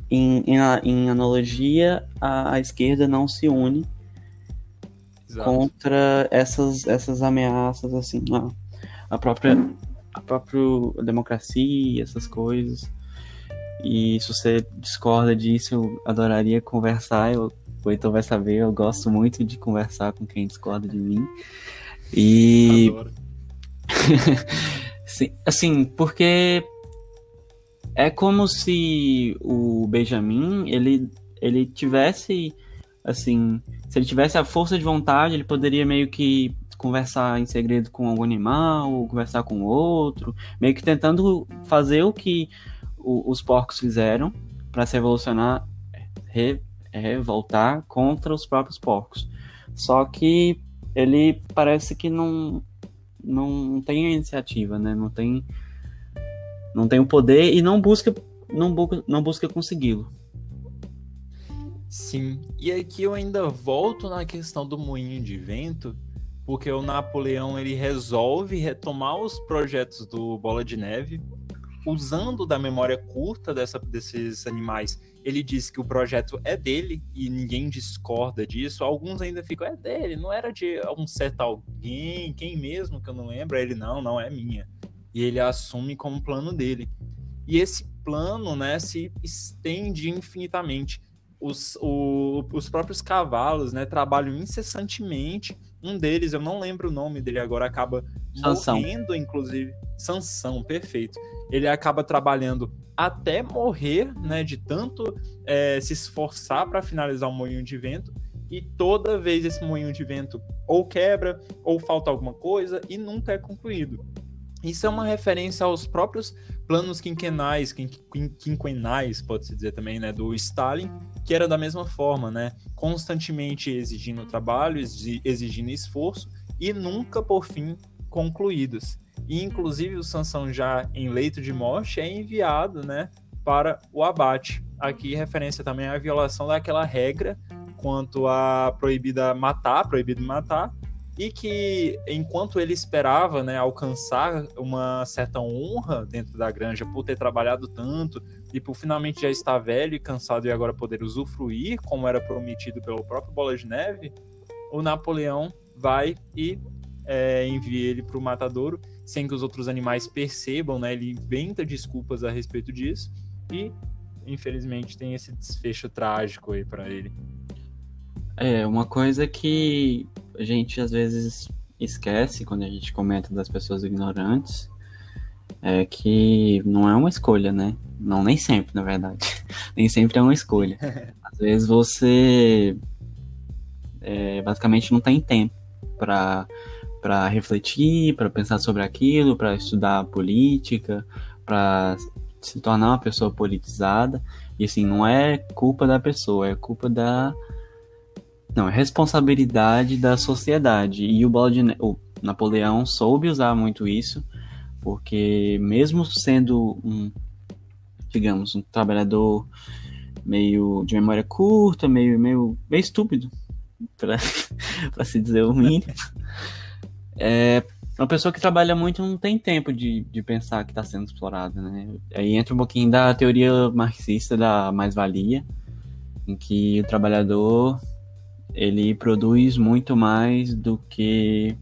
em, em, em analogia, a, a, esquerda não se une Exato. contra essas, essas ameaças, assim, a, a própria a própria democracia, essas coisas. E se você discorda disso, eu adoraria conversar. Eu, o Heitor vai saber, eu gosto muito de conversar com quem discorda de mim. E. *laughs* Sim, assim, porque é como se o Benjamin ele, ele tivesse assim, se ele tivesse a força de vontade, ele poderia meio que conversar em segredo com algum animal, ou conversar com outro, meio que tentando fazer o que o, os porcos fizeram para se revolucionar, re, revoltar contra os próprios porcos. Só que ele parece que não, não tem a iniciativa, né? Não tem, não tem o poder e não busca, não, bu não busca consegui-lo. Sim, e aqui eu ainda volto na questão do moinho de vento, porque o Napoleão ele resolve retomar os projetos do Bola de Neve, usando da memória curta dessa, desses animais. Ele diz que o projeto é dele e ninguém discorda disso. Alguns ainda ficam, é dele, não era de um certo alguém, quem mesmo que eu não lembro. Ele, não, não é minha. E ele assume como plano dele. E esse plano, né, se estende infinitamente os, o, os próprios cavalos, né, trabalham incessantemente. Um deles, eu não lembro o nome dele agora, acaba Sansão. morrendo, inclusive. Sansão, perfeito. Ele acaba trabalhando até morrer, né, de tanto é, se esforçar para finalizar o moinho de vento. E toda vez esse moinho de vento ou quebra, ou falta alguma coisa, e nunca é concluído. Isso é uma referência aos próprios planos quinquenais, quinquenais, pode-se dizer também, né, do Stalin, que era da mesma forma, né, constantemente exigindo trabalho, exigindo esforço e nunca, por fim, concluídos. E, inclusive, o Sansão já em leito de morte é enviado, né, para o abate. Aqui, referência também à violação daquela regra quanto a proibida matar, proibido matar, e que enquanto ele esperava né, alcançar uma certa honra dentro da granja por ter trabalhado tanto e por finalmente já estar velho e cansado e agora poder usufruir, como era prometido pelo próprio Bola de Neve, o Napoleão vai e é, envia ele para o matadouro sem que os outros animais percebam, né? Ele inventa desculpas a respeito disso e infelizmente tem esse desfecho trágico aí para ele. É, uma coisa que a gente às vezes esquece quando a gente comenta das pessoas ignorantes é que não é uma escolha, né? Não, nem sempre, na verdade. *laughs* nem sempre é uma escolha. *laughs* Às vezes você é, basicamente não tem tempo para para refletir, para pensar sobre aquilo, para estudar política, para se tornar uma pessoa politizada. E assim, não é culpa da pessoa, é culpa da não, é responsabilidade da sociedade. E o, Bola de o Napoleão soube usar muito isso, porque mesmo sendo um, digamos, um trabalhador meio de memória curta, meio, meio, meio estúpido, *laughs* para se dizer o mínimo, *laughs* é, uma pessoa que trabalha muito não tem tempo de, de pensar que está sendo explorada, né? Aí entra um pouquinho da teoria marxista da mais-valia, em que o trabalhador ele produz muito mais do que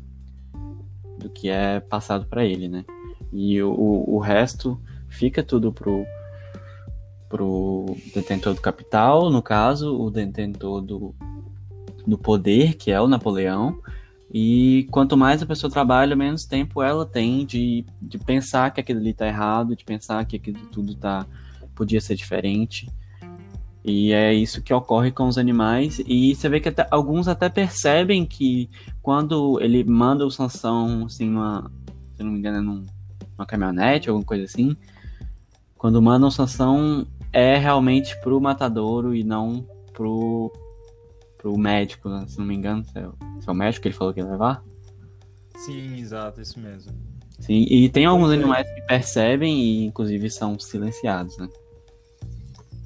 do que é passado para ele, né? E o, o resto fica tudo pro pro detentor do capital, no caso, o detentor do, do poder, que é o Napoleão. E quanto mais a pessoa trabalha, menos tempo ela tem de, de pensar que aquilo ali tá errado, de pensar que aquilo tudo tá podia ser diferente. E é isso que ocorre com os animais. E você vê que até, alguns até percebem que quando ele manda o Sansão, assim, numa, se não me engano, é num, numa caminhonete, alguma coisa assim. Quando manda o Sansão, é realmente pro matadouro e não pro, pro médico, né? se não me engano. Se é, se é o médico que ele falou que ia levar. Sim, exato, isso mesmo. Sim, e tem alguns animais que percebem e inclusive são silenciados, né?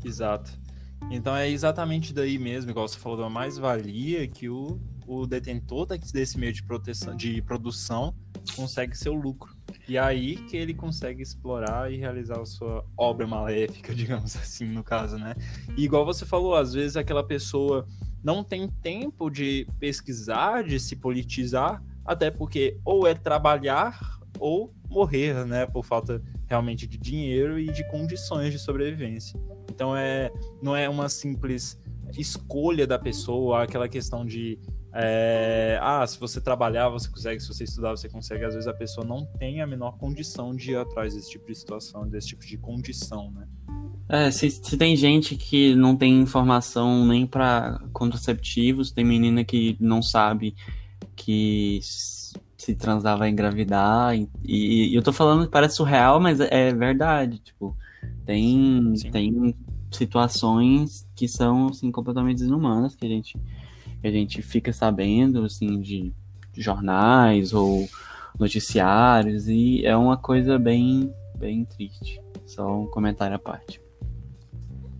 Exato. Então é exatamente daí mesmo, igual você falou, da mais-valia que o, o detentor desse meio de, proteção, de produção consegue seu lucro. E aí que ele consegue explorar e realizar a sua obra maléfica, *laughs* digamos assim, no caso, né? E igual você falou, às vezes aquela pessoa não tem tempo de pesquisar, de se politizar, até porque ou é trabalhar ou morrer, né, por falta realmente de dinheiro e de condições de sobrevivência. Então é não é uma simples escolha da pessoa, aquela questão de é, ah, se você trabalhar, você consegue, se você estudar, você consegue. Às vezes a pessoa não tem a menor condição de ir atrás desse tipo de situação, desse tipo de condição, né? É, se, se tem gente que não tem informação nem para contraceptivos, tem menina que não sabe que se transar vai engravidar, e, e, eu tô falando que parece surreal, mas é verdade, tipo, tem, tem situações que são, assim, completamente desumanas, que a gente, que a gente fica sabendo, assim, de, de jornais ou noticiários, e é uma coisa bem, bem triste. Só um comentário à parte.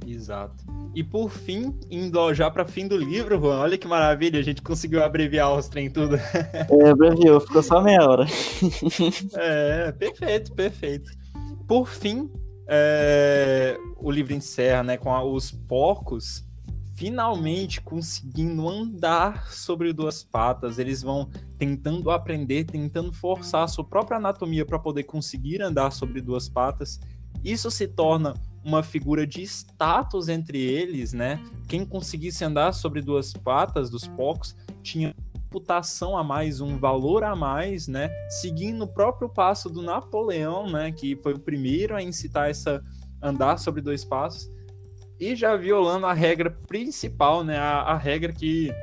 Exato. E por fim, indo já para fim do livro, Juan, olha que maravilha, a gente conseguiu abreviar os trem tudo. *laughs* É, abreviou, ficou só meia hora. *laughs* é, perfeito, perfeito. Por fim, é, o livro encerra né, com a, os porcos finalmente conseguindo andar sobre duas patas. Eles vão tentando aprender, tentando forçar a sua própria anatomia para poder conseguir andar sobre duas patas. Isso se torna uma figura de status entre eles, né? Quem conseguisse andar sobre duas patas dos porcos tinha reputação a mais, um valor a mais, né? Seguindo o próprio passo do Napoleão, né? Que foi o primeiro a incitar essa andar sobre dois passos e já violando a regra principal, né? A, a regra que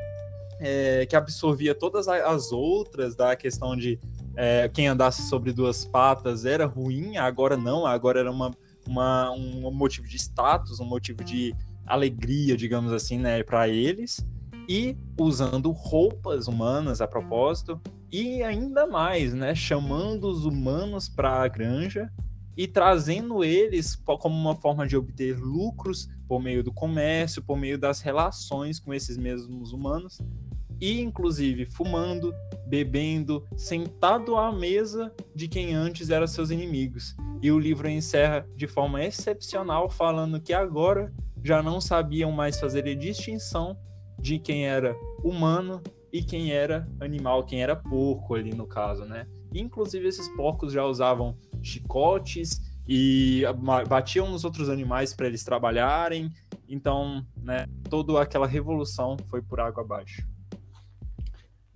é, que absorvia todas as outras da questão de é, quem andasse sobre duas patas era ruim, agora não, agora era uma uma, um motivo de status, um motivo de alegria, digamos assim, né, para eles, e usando roupas humanas a propósito, e ainda mais, né, chamando os humanos para a granja e trazendo eles como uma forma de obter lucros por meio do comércio, por meio das relações com esses mesmos humanos, e inclusive fumando, bebendo, sentado à mesa de quem antes eram seus inimigos. E o livro encerra de forma excepcional falando que agora já não sabiam mais fazer a distinção de quem era humano e quem era animal, quem era porco ali no caso, né? Inclusive esses porcos já usavam chicotes e batiam nos outros animais para eles trabalharem. Então, né, toda aquela revolução foi por água abaixo.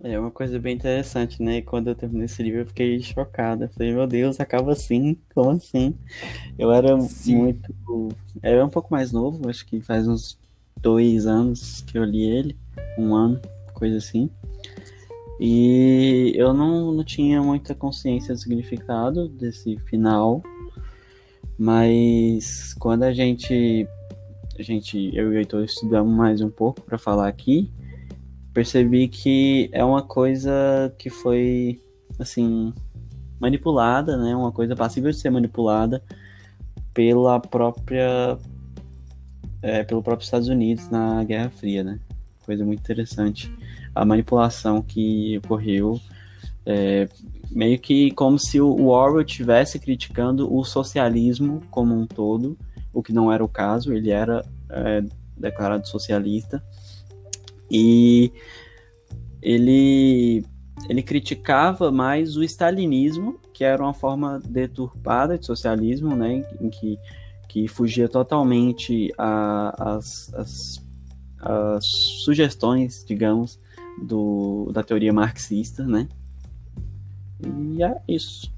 É uma coisa bem interessante, né? quando eu terminei esse livro, eu fiquei chocada. falei, meu Deus, acaba assim? Como assim? Eu era Sim. muito. Eu era um pouco mais novo, acho que faz uns dois anos que eu li ele. Um ano, coisa assim. E eu não, não tinha muita consciência do significado desse final. Mas quando a gente. A gente, eu e o Heitor estudamos mais um pouco para falar aqui percebi que é uma coisa que foi, assim, manipulada, né? Uma coisa passível de ser manipulada pela própria é, pelo próprio Estados Unidos na Guerra Fria, né? Coisa muito interessante. A manipulação que ocorreu, é, meio que como se o Orwell estivesse criticando o socialismo como um todo, o que não era o caso, ele era é, declarado socialista. E ele, ele criticava mais o stalinismo, que era uma forma deturpada de socialismo, né, em que, que fugia totalmente as sugestões, digamos, do, da teoria marxista, né? E é isso.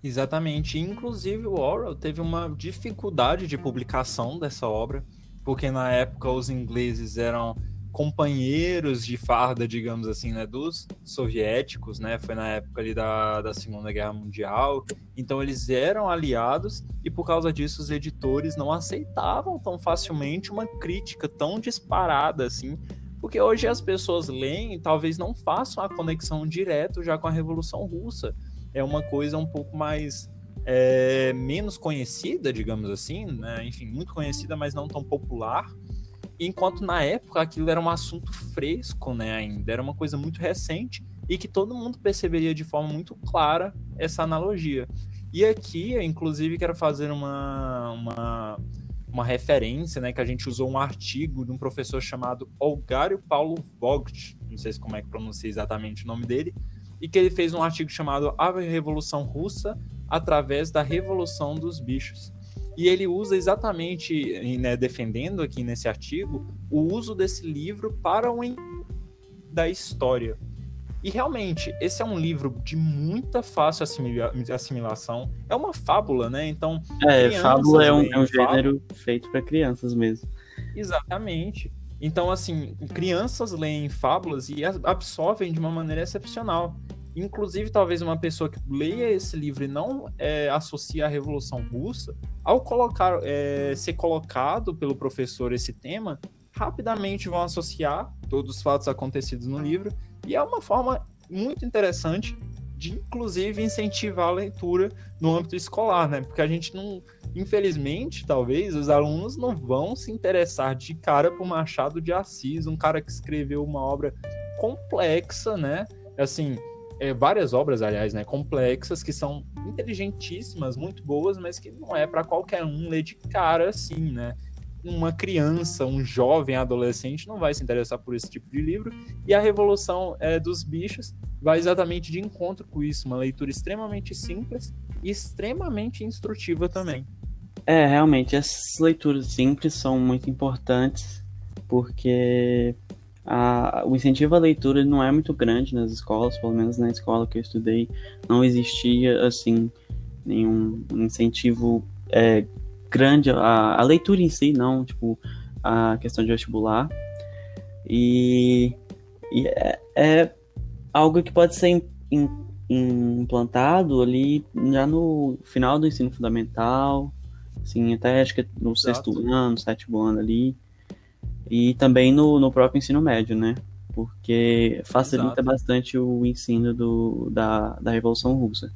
Exatamente. Inclusive, o Orwell teve uma dificuldade de publicação dessa obra, porque na época os ingleses eram companheiros de farda, digamos assim, né, dos soviéticos, né, foi na época ali da, da Segunda Guerra Mundial, então eles eram aliados e por causa disso os editores não aceitavam tão facilmente uma crítica tão disparada assim, porque hoje as pessoas leem e talvez não façam a conexão direto já com a Revolução Russa, é uma coisa um pouco mais é, menos conhecida, digamos assim, né? enfim, muito conhecida, mas não tão popular, enquanto na época aquilo era um assunto fresco, né, ainda era uma coisa muito recente e que todo mundo perceberia de forma muito clara essa analogia. E aqui, eu, inclusive, quero fazer uma, uma, uma referência, né, que a gente usou um artigo de um professor chamado Olgário Paulo Vogt, não sei como é que pronuncia exatamente o nome dele, e que ele fez um artigo chamado A Revolução Russa através da Revolução dos Bichos. E ele usa exatamente, né, defendendo aqui nesse artigo, o uso desse livro para o da história. E realmente, esse é um livro de muita fácil assimila assimilação. É uma fábula, né? Então. É, fábula é um, é um gênero feito para crianças mesmo. Exatamente. Então, assim, crianças leem fábulas e absorvem de uma maneira excepcional. Inclusive, talvez uma pessoa que leia esse livro e não é, associe a Revolução Russa, ao colocar, é, ser colocado pelo professor esse tema, rapidamente vão associar todos os fatos acontecidos no livro, e é uma forma muito interessante de, inclusive, incentivar a leitura no âmbito escolar, né? Porque a gente não, infelizmente, talvez, os alunos não vão se interessar de cara por Machado de Assis, um cara que escreveu uma obra complexa, né? Assim, é, várias obras, aliás, né, complexas, que são inteligentíssimas, muito boas, mas que não é para qualquer um ler de cara assim, né? Uma criança, um jovem adolescente não vai se interessar por esse tipo de livro. E a Revolução é, dos Bichos vai exatamente de encontro com isso, uma leitura extremamente simples e extremamente instrutiva também. É, realmente, essas leituras simples são muito importantes, porque a, o incentivo à leitura não é muito grande nas escolas, pelo menos na escola que eu estudei, não existia assim nenhum incentivo é, grande a, a, leitura em si, não tipo a questão de vestibular e, e é, é, algo que pode ser in, in, implantado ali já no final do ensino fundamental, assim até acho que no Exato. sexto ano, sétimo ano ali e também no, no próprio ensino médio, né? Porque facilita Exato. bastante o ensino do, da, da Revolução Russa.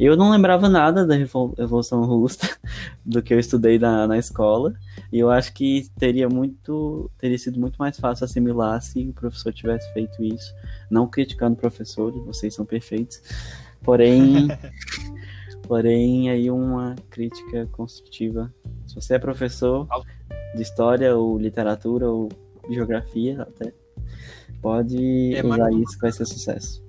Eu não lembrava nada da Revolução Russa *laughs* do que eu estudei na, na escola, e eu acho que teria muito teria sido muito mais fácil assimilar se o professor tivesse feito isso, não criticando professores, vocês são perfeitos. Porém, *laughs* porém aí uma crítica construtiva. Se você é professor, de história ou literatura ou geografia até, pode é usar isso que vai ser sucesso.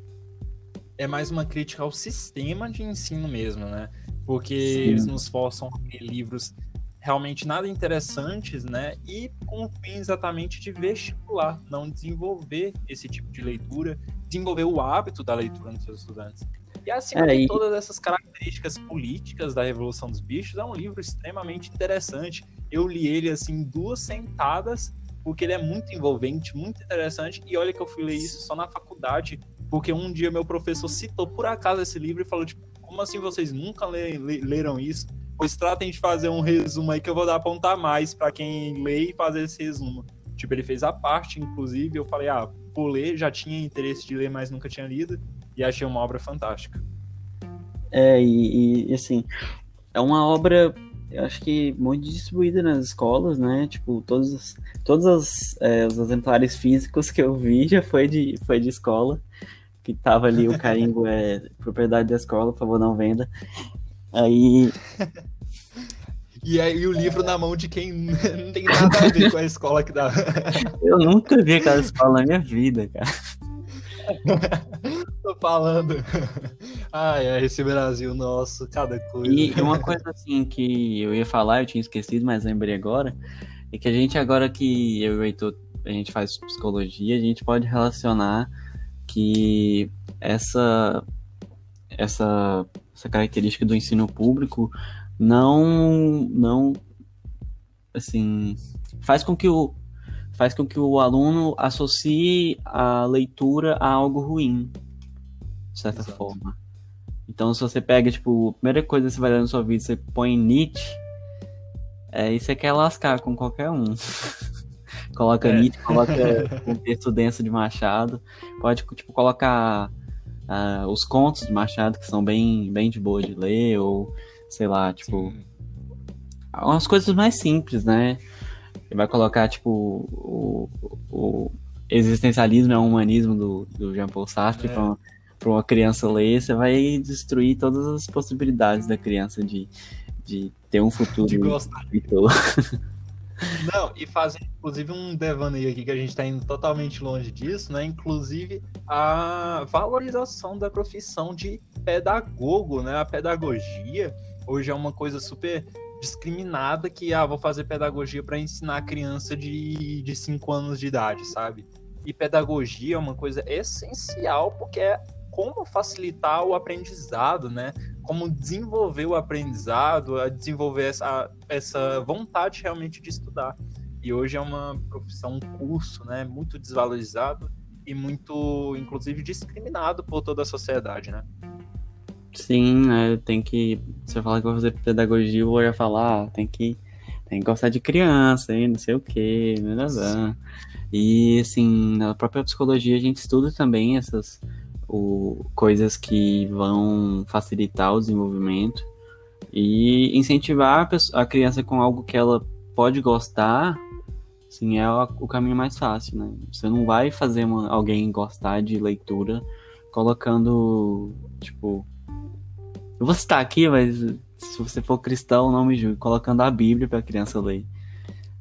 É mais uma crítica ao sistema de ensino mesmo, né? Porque Sim. eles nos forçam a ler livros realmente nada interessantes, né? E com o fim exatamente de vestibular, não desenvolver esse tipo de leitura, desenvolver o hábito da leitura nos seus estudantes. E acima é, de todas essas características políticas da Revolução dos Bichos, é um livro extremamente interessante. Eu li ele assim duas sentadas, porque ele é muito envolvente, muito interessante. E olha que eu fui ler isso só na faculdade, porque um dia meu professor citou por acaso esse livro e falou tipo, como assim vocês nunca le leram isso? Pois tratem de fazer um resumo aí que eu vou dar apontar mais para quem lê e fazer esse resumo. Tipo, ele fez a parte, inclusive, eu falei, ah, vou ler, já tinha interesse de ler, mas nunca tinha lido e achei uma obra fantástica. É, e, e assim, é uma obra, eu acho que muito distribuída nas escolas, né? Tipo, todos, todos os, é, os exemplares físicos que eu vi já foi de, foi de escola, que tava ali o carimbo é propriedade da escola, por favor, não venda. Aí. E aí o livro na mão de quem *laughs* não tem nada a ver com a escola que dá. Eu nunca vi aquela escola na minha vida, cara. *laughs* Tô falando. *laughs* Ai, ai, esse Brasil nosso, cada coisa. E uma coisa assim que eu ia falar, eu tinha esquecido, mas lembrei agora, é que a gente agora que eu e o Heitor, a gente faz psicologia, a gente pode relacionar que essa essa essa característica do ensino público não não assim faz com que o faz com que o aluno associe a leitura a algo ruim, de certa Exato. forma. Então, se você pega, tipo, a primeira coisa que você vai ler na sua vida, você põe Nietzsche, é, isso você quer lascar com qualquer um. *laughs* coloca é. Nietzsche, coloca um texto denso de Machado, pode, tipo, colocar uh, os contos de Machado, que são bem, bem de boa de ler, ou, sei lá, tipo, Sim. umas coisas mais simples, né? Ele vai colocar, tipo, o, o existencialismo é o humanismo do, do Jean-Paul Sartre é. Para uma criança ler, você vai destruir todas as possibilidades da criança de, de ter um futuro. De gostar. *laughs* Não, e fazer inclusive um devaneio aqui que a gente tá indo totalmente longe disso, né? Inclusive a valorização da profissão de pedagogo, né? A pedagogia hoje é uma coisa super discriminada que, ah, vou fazer pedagogia para ensinar a criança de 5 anos de idade, sabe? E pedagogia é uma coisa essencial porque é como facilitar o aprendizado, né? Como desenvolver o aprendizado, a desenvolver essa, essa vontade realmente de estudar. E hoje é uma profissão, um curso, né? Muito desvalorizado e muito, inclusive, discriminado por toda a sociedade, né? Sim, né? Tem que. Se eu falar que vou fazer pedagogia, eu já falar, ah, tem que. Tem que gostar de criança, hein? Não sei o quê, blá, blá. E assim, na própria psicologia a gente estuda também essas o, coisas que vão facilitar o desenvolvimento e incentivar a, pessoa, a criança com algo que ela pode gostar, sim, é o, caminho mais fácil, né? Você não vai fazer uma, alguém gostar de leitura colocando, tipo, eu vou citar aqui, mas se você for cristão, não me julgue, colocando a Bíblia para a criança ler.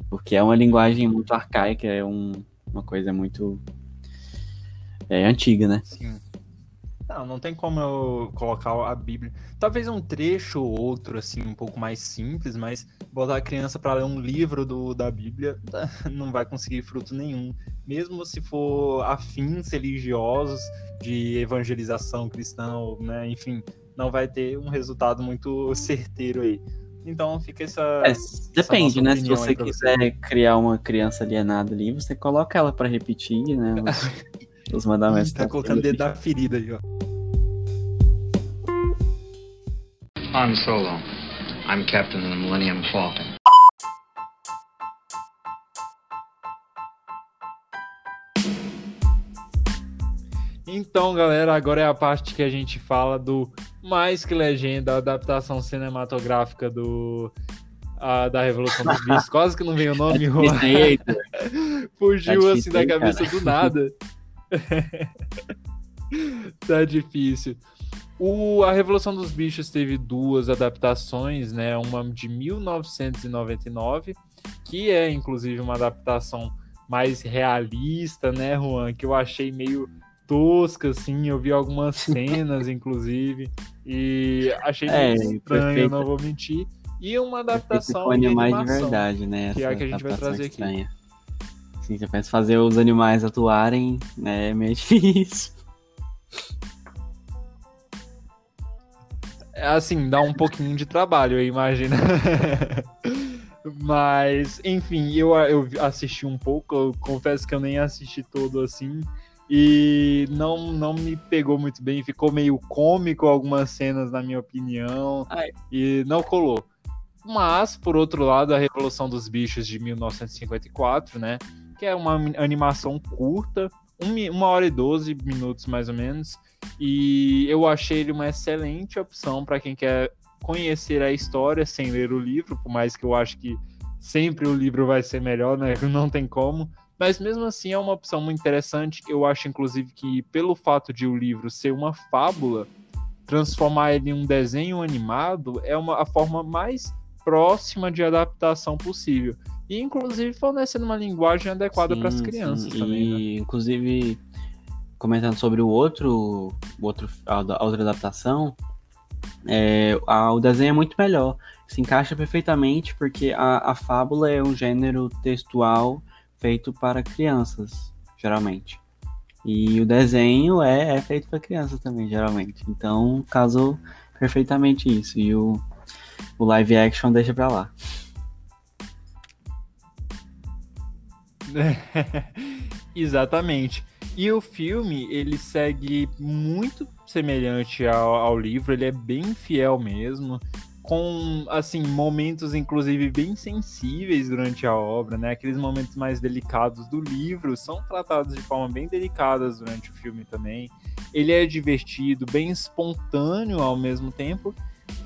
Porque é uma linguagem muito arcaica, é um, uma coisa muito é, antiga, né? Sim. Não, não tem como eu colocar a Bíblia. Talvez um trecho ou outro, assim, um pouco mais simples, mas botar a criança para ler um livro do, da Bíblia *laughs* não vai conseguir fruto nenhum. Mesmo se for afins religiosos de evangelização cristã, né? Enfim, não vai ter um resultado muito *laughs* certeiro aí. Então fica essa. É, depende, essa né? Se você quiser você. criar uma criança alienada ali, você coloca ela para repetir, né? *laughs* Os... Os mandamentos. Tá colocando o dedo da ferida aí, ó. Han Solo. I'm captain of the Millennium Falcon. Então, galera, agora é a parte que a gente fala do mais que legenda, a adaptação cinematográfica do a, da Revolução dos Bichos. *laughs* Quase que não veio o nome, *laughs* Fugiu tá assim da cabeça cara. do nada. *laughs* tá difícil. O, a Revolução dos Bichos teve duas adaptações, né? Uma de 1999, que é inclusive uma adaptação mais realista, né, Juan? Que eu achei meio tosca, assim. Eu vi algumas *laughs* cenas, inclusive, e achei é, estranho, não vou mentir. E uma adaptação com animais de verdade, né? Que é a que a gente vai trazer estranha. aqui assim, você pensa fazer os animais atuarem, né, é meio *laughs* difícil. É assim, dá um pouquinho de trabalho, eu imagino. *laughs* Mas, enfim, eu, eu assisti um pouco, eu confesso que eu nem assisti todo assim. E não, não me pegou muito bem, ficou meio cômico algumas cenas, na minha opinião. Ai. E não colou. Mas, por outro lado, a Revolução dos Bichos de 1954, né? Que é uma animação curta, uma hora e 12 minutos mais ou menos. E eu achei ele uma excelente opção para quem quer conhecer a história sem ler o livro, por mais que eu acho que sempre o livro vai ser melhor, né? *laughs* Não tem como. Mas mesmo assim é uma opção muito interessante. Eu acho, inclusive, que pelo fato de o livro ser uma fábula, transformar ele em um desenho animado é uma, a forma mais próxima de adaptação possível. E, inclusive, fornecendo uma linguagem adequada para as crianças sim. também. E, né? inclusive, comentando sobre o outro, o outro a, a outra adaptação, é, a, o desenho é muito melhor. Se encaixa perfeitamente porque a, a fábula é um gênero textual feito para crianças, geralmente. E o desenho é, é feito para crianças também, geralmente. Então, casou perfeitamente isso. E o, o live action deixa pra lá. *laughs* Exatamente. E o filme, ele segue muito semelhante ao, ao, livro, ele é bem fiel mesmo, com, assim, momentos, inclusive, bem sensíveis durante a obra, né? Aqueles momentos mais delicados do livro são tratados de forma bem delicada durante o filme também. Ele é divertido, bem espontâneo ao mesmo tempo,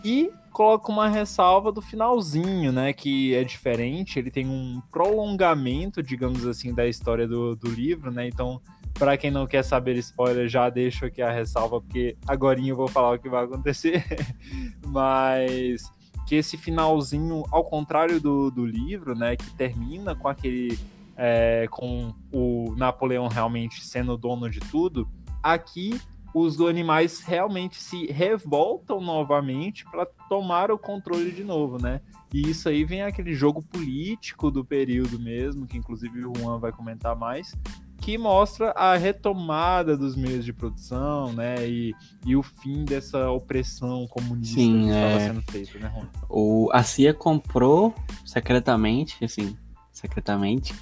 e coloca uma ressalva do finalzinho, né? Que é diferente, ele tem um prolongamento, digamos assim, da história do, do livro, né? Então, para quem não quer saber spoiler, já deixo aqui a ressalva, porque agora eu vou falar o que vai acontecer. *laughs* Mas que esse finalzinho, ao contrário do, do livro, né, que termina com aquele é, com o Napoleão realmente sendo dono de tudo, aqui os animais realmente se revoltam novamente para tomar o controle de novo, né? E isso aí vem aquele jogo político do período mesmo, que inclusive o Juan vai comentar mais, que mostra a retomada dos meios de produção, né? E, e o fim dessa opressão comunista Sim, que estava é. sendo feita, né, Juan? O, a CIA comprou secretamente, assim, secretamente,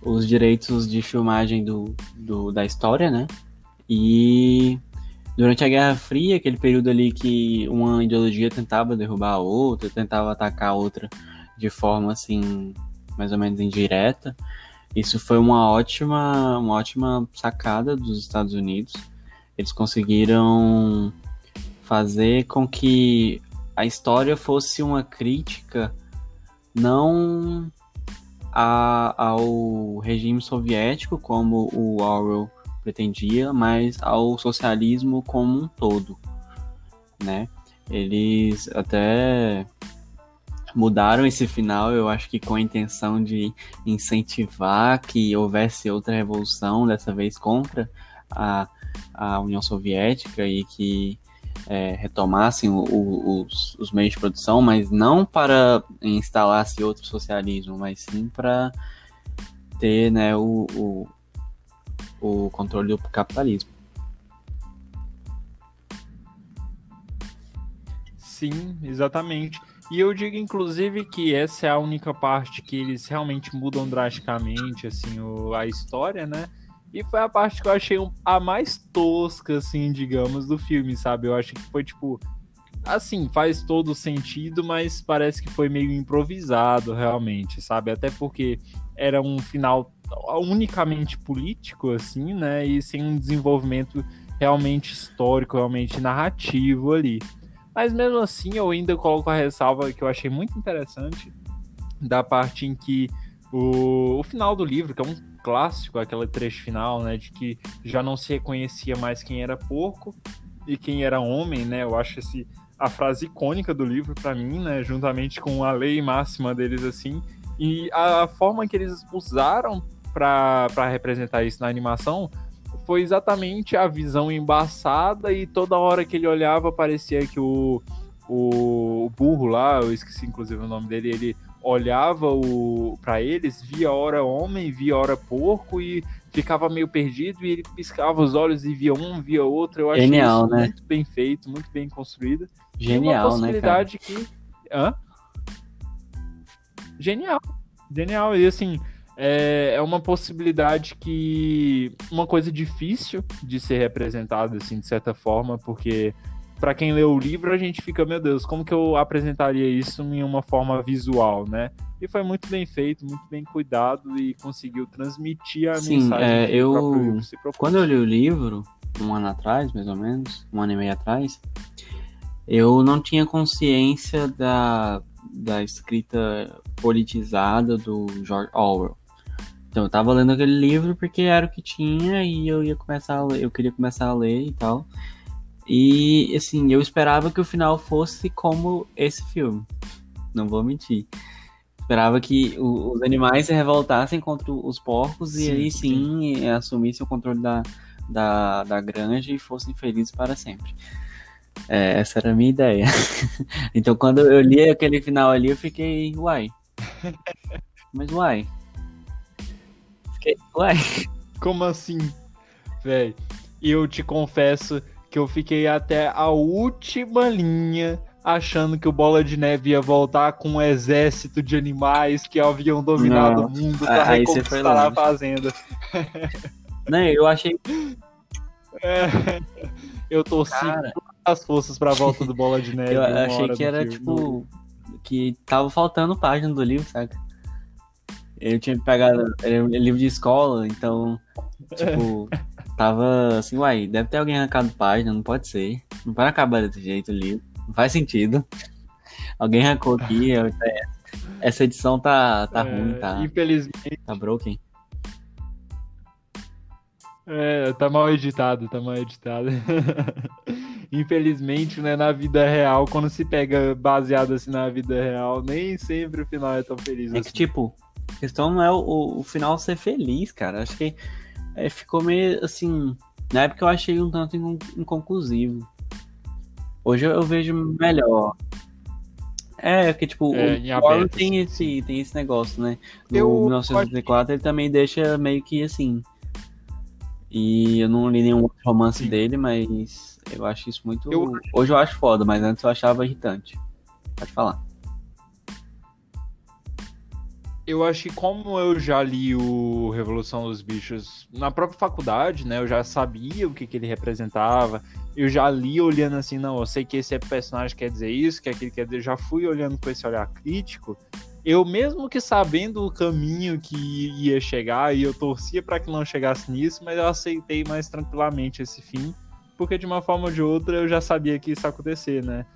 os direitos de filmagem do, do, da história, né? E durante a Guerra Fria, aquele período ali que uma ideologia tentava derrubar a outra, tentava atacar a outra de forma assim, mais ou menos indireta. Isso foi uma ótima, uma ótima sacada dos Estados Unidos. Eles conseguiram fazer com que a história fosse uma crítica não a, ao regime soviético, como o Orwell pretendia, mas ao socialismo como um todo, né? Eles até mudaram esse final, eu acho que com a intenção de incentivar que houvesse outra revolução, dessa vez contra a, a União Soviética e que é, retomassem o, o, os, os, meios de produção, mas não para instalar-se outro socialismo, mas sim para ter né, o, o, controle do capitalismo. Sim, exatamente. E eu digo, inclusive, que essa é a única parte que eles realmente mudam drasticamente, assim, o, a história, né? E foi a parte que eu achei um, a mais tosca, assim, digamos, do filme, sabe? Eu acho que foi, tipo... Assim, faz todo sentido, mas parece que foi meio improvisado, realmente, sabe? Até porque era um final unicamente político, assim, né? E sem um desenvolvimento realmente histórico, realmente narrativo ali. Mas mesmo assim, eu ainda coloco a ressalva que eu achei muito interessante da parte em que o, o final do livro, que é um clássico, aquele trecho final, né, de que já não se reconhecia mais quem era porco e quem era homem, né? Eu acho esse a frase icônica do livro para mim, né, juntamente com a lei máxima deles assim, e a forma que eles usaram para representar isso na animação foi exatamente a visão embaçada e toda hora que ele olhava parecia que o, o, burro lá, eu esqueci inclusive o nome dele, ele olhava o para eles, via hora homem, via hora porco e ficava meio perdido e ele piscava os olhos e via um, via outro. Eu achei Genial, né? muito bem feito, muito bem construído. E uma Genial, né, possibilidade que. Hã? Genial. Genial. E assim, é, é uma possibilidade que. Uma coisa difícil de ser representada, assim, de certa forma, porque para quem lê o livro, a gente fica, meu Deus, como que eu apresentaria isso em uma forma visual, né? E foi muito bem feito, muito bem cuidado e conseguiu transmitir a Sim, mensagem é, que eu- livro se propôs. Quando eu li o livro, um ano atrás, mais ou menos, um ano e meio atrás, eu não tinha consciência da, da escrita politizada do George Orwell. Então eu tava lendo aquele livro porque era o que tinha e eu ia começar a ler, eu queria começar a ler e tal. E assim, eu esperava que o final fosse como esse filme. Não vou mentir. Esperava que o- os animais se revoltassem contra os porcos e Sim, aí sim assumissem o controle da, da, da granja e fossem felizes para sempre. É, essa era a minha ideia. *laughs* então quando eu li aquele final ali, eu fiquei, uai. *laughs* Mas uai. Fiquei, uai. Como assim? Véi, eu te confesso que eu fiquei até a última linha achando que o Bola de Neve ia voltar com um exército de animais que haviam dominado Não. o mundo Ah, para aí você foi reconquistar a longe. fazenda. Né, eu achei. *laughs* É, eu torci Cara. as forças para a volta do Bola de Neve. Eu achei que era filme. tipo. Que tava faltando página do livro, saca? Eu tinha pegado. Era um livro de escola, então. Tipo. *laughs* Tava assim, uai, deve ter alguém arrancado página, não pode ser. Não pode acabar desse jeito o livro. Não faz sentido. Alguém arrancou aqui. eu- Essa edição tá, tá É, ruim, tá, Infelizmente, tá broken. É, tá mal editado, tá mal editado. *laughs* infelizmente, né, na vida real, quando se pega baseado assim na vida real, nem sempre o final é tão feliz É assim. que, tipo, a questão não é o, o final ser feliz, cara. Acho que é, ficou meio assim. Na época eu achei um tanto incon- inconclusivo. Hoje eu vejo melhor. É, porque, tipo, É, o aberto, tem esse, tem esse negócio, né? No Eu 1984 ele também deixa meio que assim. E eu não li nenhum outro romance Sim. dele, mas eu acho isso muito. Eu- Hoje eu acho foda, mas antes eu achava irritante. Pode falar. Eu acho que como eu já li o Revolução dos Bichos na própria faculdade, né? Eu já sabia o que, que ele representava. Eu já li olhando assim, não, eu sei que esse personagem quer dizer isso, que aquele quer dizer. Já fui olhando com esse olhar crítico. Eu mesmo que sabendo o caminho que ia chegar, e eu torcia para que não chegasse nisso, mas eu aceitei mais tranquilamente esse fim, porque de uma forma ou de outra eu já sabia que isso ia acontecer, né?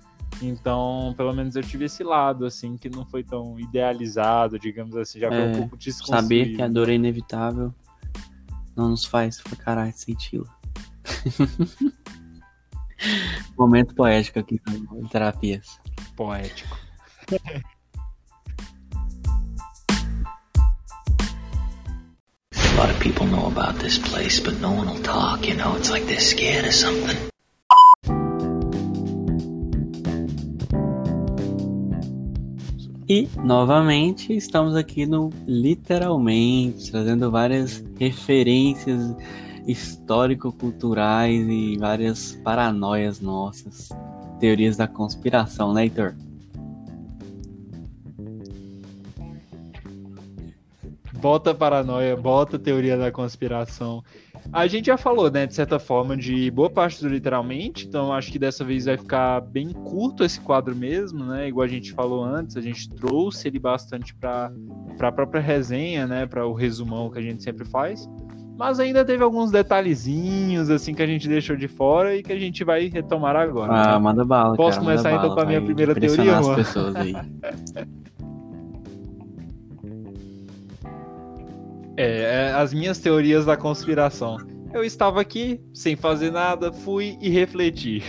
Então, pelo menos eu tive esse lado, assim, que não foi tão idealizado, digamos assim, já foi É, um pouco desconstruído. Saber que a dor é inevitável não nos faz caralho senti-la. *laughs* Momento poético aqui no Terapias. poético. *laughs* lot of people know about this place, but no one will talk, you know? It's like they're scared of something. E, novamente, estamos aqui no Literalmente, trazendo várias referências histórico-culturais e várias paranoias nossas. Teorias da conspiração, né, Heitor? Bota paranoia, bota teoria da conspiração. A gente já falou, né, de certa forma, de boa parte do literalmente, então acho que dessa vez vai ficar bem curto esse quadro mesmo, né? Igual a gente falou antes, a gente trouxe ele bastante para a própria resenha, né, para o resumão que a gente sempre faz. Mas ainda teve alguns detalhezinhos assim que a gente deixou de fora e que a gente vai retomar agora. Ah, né? manda bala, Posso cara, começar, então, bala, com a minha primeira teoria, as pessoas aí. *laughs* É, é, as minhas teorias da conspiração. Eu estava aqui, sem fazer nada, fui e refleti.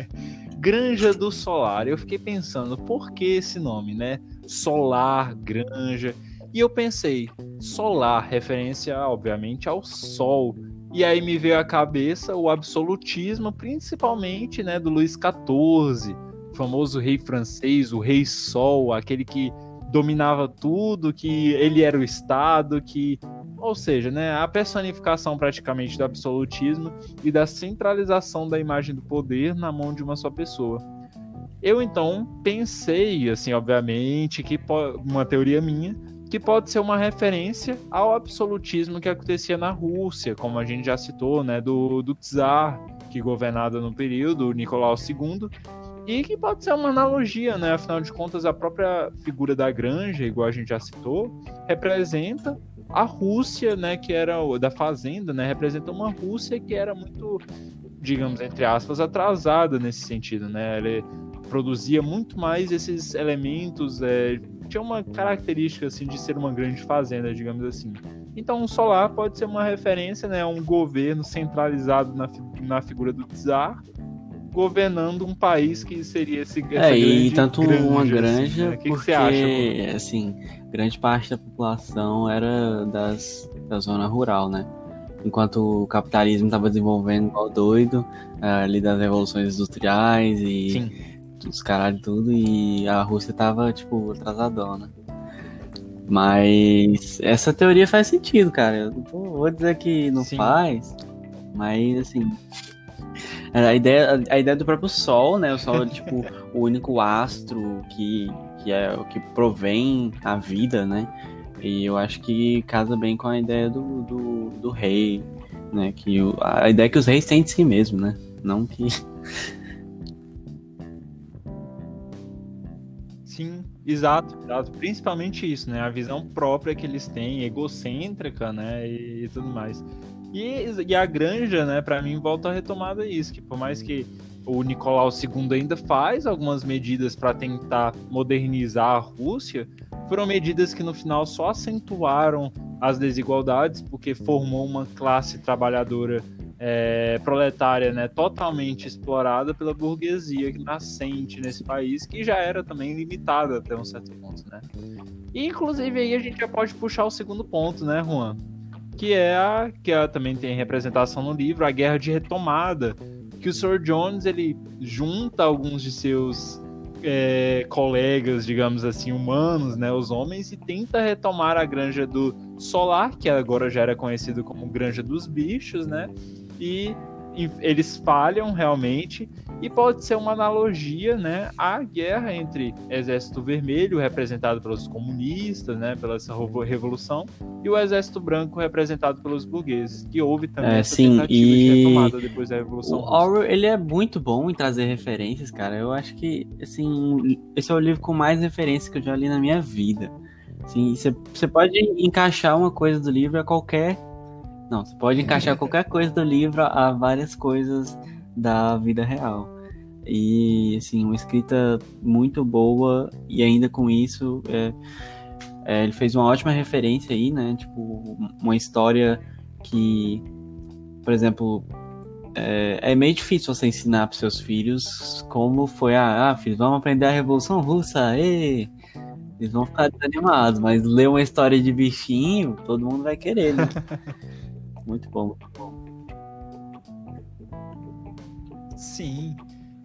*laughs* Granja do Solar. Eu fiquei pensando, por que esse nome, né? Solar, Granja. E eu pensei, solar, referência, obviamente, ao Sol. E aí me veio à cabeça o absolutismo, principalmente, né, do Luís XIV, famoso rei francês, o rei Sol, aquele que dominava tudo, que ele era o Estado, que. Ou seja, né, a personificação praticamente do absolutismo e da centralização da imagem do poder na mão de uma só pessoa. Eu então pensei, assim, obviamente, que uma teoria minha, que pode ser uma referência ao absolutismo que acontecia na Rússia, como a gente já citou, né, do, do czar que governava no período, Nicolau II, e que pode ser uma analogia, né? Afinal de contas, a própria figura da granja, igual a gente já citou, representa a Rússia, né? Que era da fazenda, né? Representa uma Rússia que era muito, digamos entre aspas, atrasada nesse sentido, né? Ela produzia muito mais esses elementos, é, tinha uma característica assim de ser uma grande fazenda, digamos assim. Então, o solar pode ser uma referência, né? A um governo centralizado na, na figura do czar governando um país que seria esse É, e tanto uma assim, granja, né? O que, que porque, você acha? assim, grande parte da população era das, da zona rural, né? Enquanto o capitalismo estava desenvolvendo igual doido, ah, ali das revoluções industriais e Sim, os caralho tudo, e a Rússia tava, tipo, atrasadona. Mas essa teoria faz sentido, cara. Eu não vou vou dizer que não Sim. faz, mas assim. A ideia, a ideia do próprio Sol, né? O Sol é tipo o único astro que, que é o que provém a vida, né? E eu acho que casa bem com a ideia do, do, do rei, né? Que o- a ideia que os reis têm de si mesmo, né? Não que. *laughs* sim, exato, exato. Principalmente isso, né? A visão própria que eles têm, egocêntrica, né? E, e tudo mais. E, e a granja, né? Para mim volta a retomada isso, que por mais que o Nicolau II ainda faz algumas medidas para tentar modernizar a Rússia, foram medidas que no final só acentuaram as desigualdades, porque formou uma classe trabalhadora é, proletária, né, totalmente explorada pela burguesia nascente nesse país, que já era também limitada até um certo ponto, né? E, inclusive aí a gente já pode puxar o segundo ponto, né, Juan? Que é a que é, também tem representação no livro, a Guerra de Retomada, que o Sir Jones ele junta alguns de seus é, colegas, digamos assim, humanos, né, os homens, e tenta retomar a granja do Solar, que agora já era conhecido como Granja dos Bichos, né? e eles falham realmente e pode ser uma analogia, né, à guerra entre Exército Vermelho, representado pelos comunistas, né, pela essa revolução, e o Exército Branco, representado pelos burgueses, que houve também é, essa sim, tentativa e... de retomada depois da revolução. O Orwell, ele é muito bom em trazer referências, cara. Eu acho que, assim, esse é o livro com mais referências que eu já li na minha vida. Assim, você pode encaixar uma coisa do livro a qualquer não, você pode encaixar *laughs* qualquer coisa do livro a várias coisas da vida real. E, assim, uma escrita muito boa, e ainda com isso, é, é, ele fez uma ótima referência aí, né? Tipo, uma história que, por exemplo, é, é meio difícil você ensinar para seus filhos como foi a. Ah, filhos, vamos aprender a Revolução Russa, ê! Eles vão ficar desanimados, mas ler uma história de bichinho, todo mundo vai querer, né? *laughs* Muito bom, muito bom. Sim.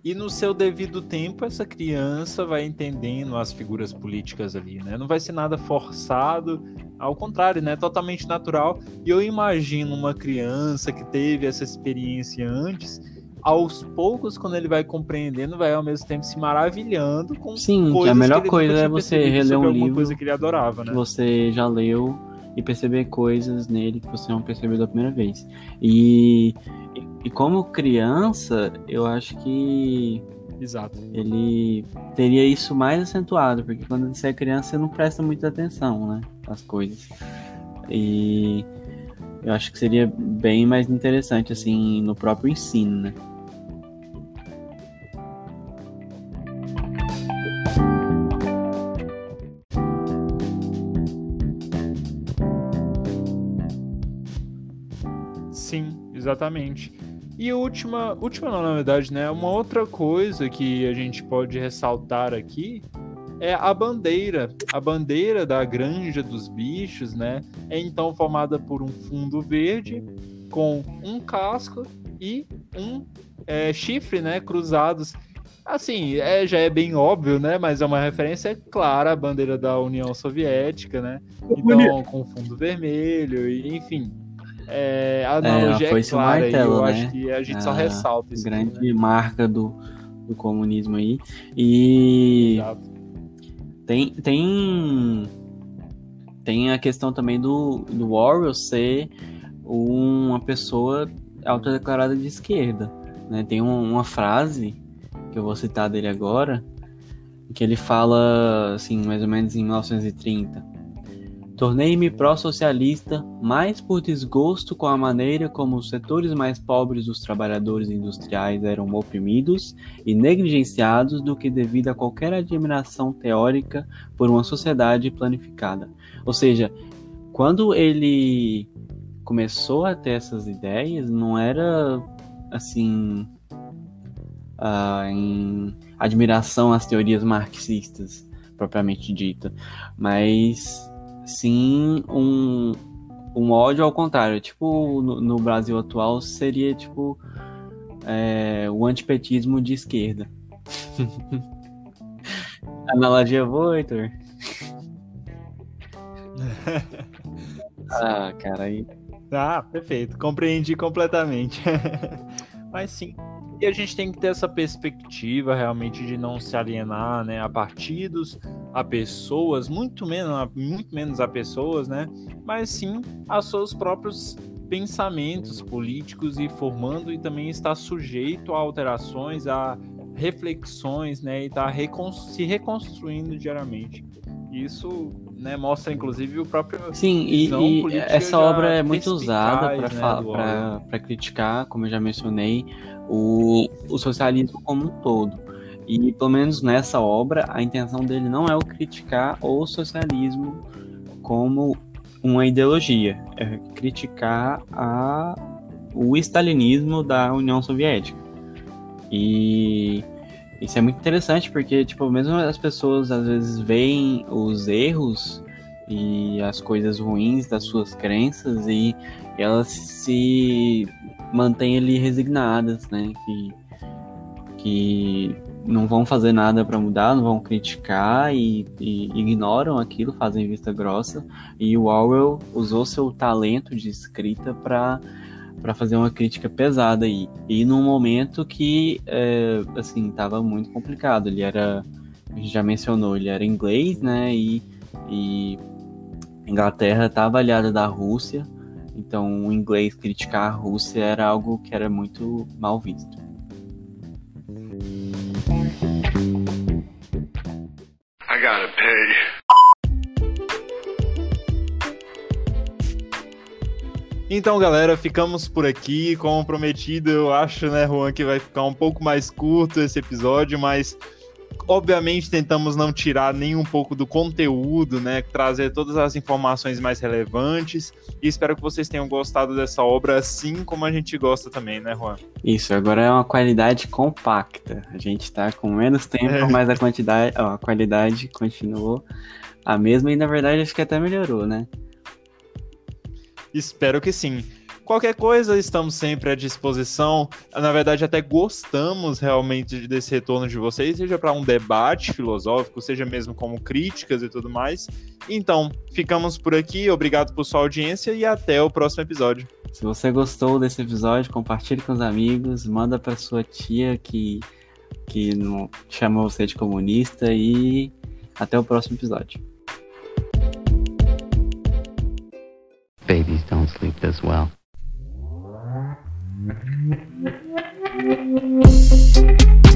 E no seu devido tempo, essa criança vai entendendo as figuras políticas ali, né? Não vai ser nada forçado, ao contrário, né? Totalmente natural. E eu imagino uma criança que teve essa experiência antes, aos poucos, quando ele vai compreendendo, vai ao mesmo tempo se maravilhando com Sim, coisas a melhor que coisa é você reler um livro coisa que ele adorava, né? Que você já leu e perceber coisas nele que você não percebeu da primeira vez. E, e, como criança, eu acho que Exato. Ele teria isso mais acentuado, porque quando você é criança você não presta muita atenção, né? As coisas. E eu acho que seria bem mais interessante, assim, no próprio ensino, né? Exatamente. E última, última não, na verdade, né? Uma outra coisa que a gente pode ressaltar aqui é a bandeira. A bandeira da Granja dos Bichos, né? É então formada por um fundo verde com um casco e um é, chifre, né? Cruzados. Assim, é, já é bem óbvio, né? Mas é uma referência clara à bandeira da União Soviética, né? Então, com fundo vermelho, e, enfim, é, a analogia é, é clara martelo, eu né? acho que a gente a só ressalta isso. Grande né? marca do, do comunismo aí. E Exato. tem, tem, tem a questão também do, do Orwell ser uma pessoa autodeclarada de esquerda. Né? Tem um, uma frase que eu vou citar dele agora, que ele fala, assim, mais ou menos em 1930. Tornei-me pró-socialista mais por desgosto com a maneira como os setores mais pobres dos trabalhadores industriais eram oprimidos e negligenciados do que devido a qualquer admiração teórica por uma sociedade planificada. Ou seja, quando ele começou a ter essas ideias, não era assim uh, em admiração às teorias marxistas propriamente dita, mas sim um, um ódio ao contrário. Tipo, no, no Brasil atual seria tipo é, o antipetismo de esquerda. *laughs* Analogia boa, Heitor? *laughs* ah, cara, aí. Ah, perfeito. Compreendi completamente. *laughs* Mas sim, e a gente tem que ter essa perspectiva realmente de não se alienar né, a partidos, a pessoas, muito menos, muito menos a pessoas, né? Mas sim a seus próprios pensamentos políticos e formando e também está sujeito a alterações, a reflexões, né? E está recon se reconstruindo diariamente. Isso né, mostra inclusive o próprio sim e, e essa obra é muito usada para né, criticar como eu já mencionei o, o socialismo como um todo. E pelo menos nessa obra, a intenção dele não é o criticar o socialismo como uma ideologia, é criticar a, o stalinismo da União Soviética. E isso é muito interessante porque, tipo, mesmo as pessoas às vezes veem os erros e as coisas ruins das suas crenças e elas se mantêm ali resignadas, né? Que, que não vão fazer nada para mudar, não vão criticar e, e, ignoram aquilo, fazem vista grossa. E o Orwell usou seu talento de escrita para para fazer uma crítica pesada aí. E num momento que, é, assim, tava muito complicado. Ele era, a gente já mencionou, ele era inglês, né? E, e Inglaterra estava aliada da Rússia. Então, o inglês criticar a Rússia era algo que era muito mal visto. I gotta pay. Então, galera, ficamos por aqui. Como prometido, eu acho, né, Juan, que vai ficar um pouco mais curto esse episódio, mas obviamente tentamos não tirar nem um pouco do conteúdo, né? Trazer todas as informações mais relevantes. E espero que vocês tenham gostado dessa obra, assim como a gente gosta também, né, Juan? Isso, agora é uma qualidade compacta. A gente tá com menos tempo, é. mas a quantidade, ó, a qualidade continuou a mesma e na verdade acho que até melhorou, né? Espero que sim. Qualquer coisa, estamos sempre à disposição. Na verdade, até gostamos realmente desse retorno de vocês, seja para um debate filosófico, seja mesmo como críticas e tudo mais. Então, ficamos por aqui. Obrigado por sua audiência e até o próximo episódio. Se você gostou desse episódio, compartilhe com os amigos, manda para sua tia que que não chama você de comunista e até o próximo episódio. Babies don't sleep this well. *laughs*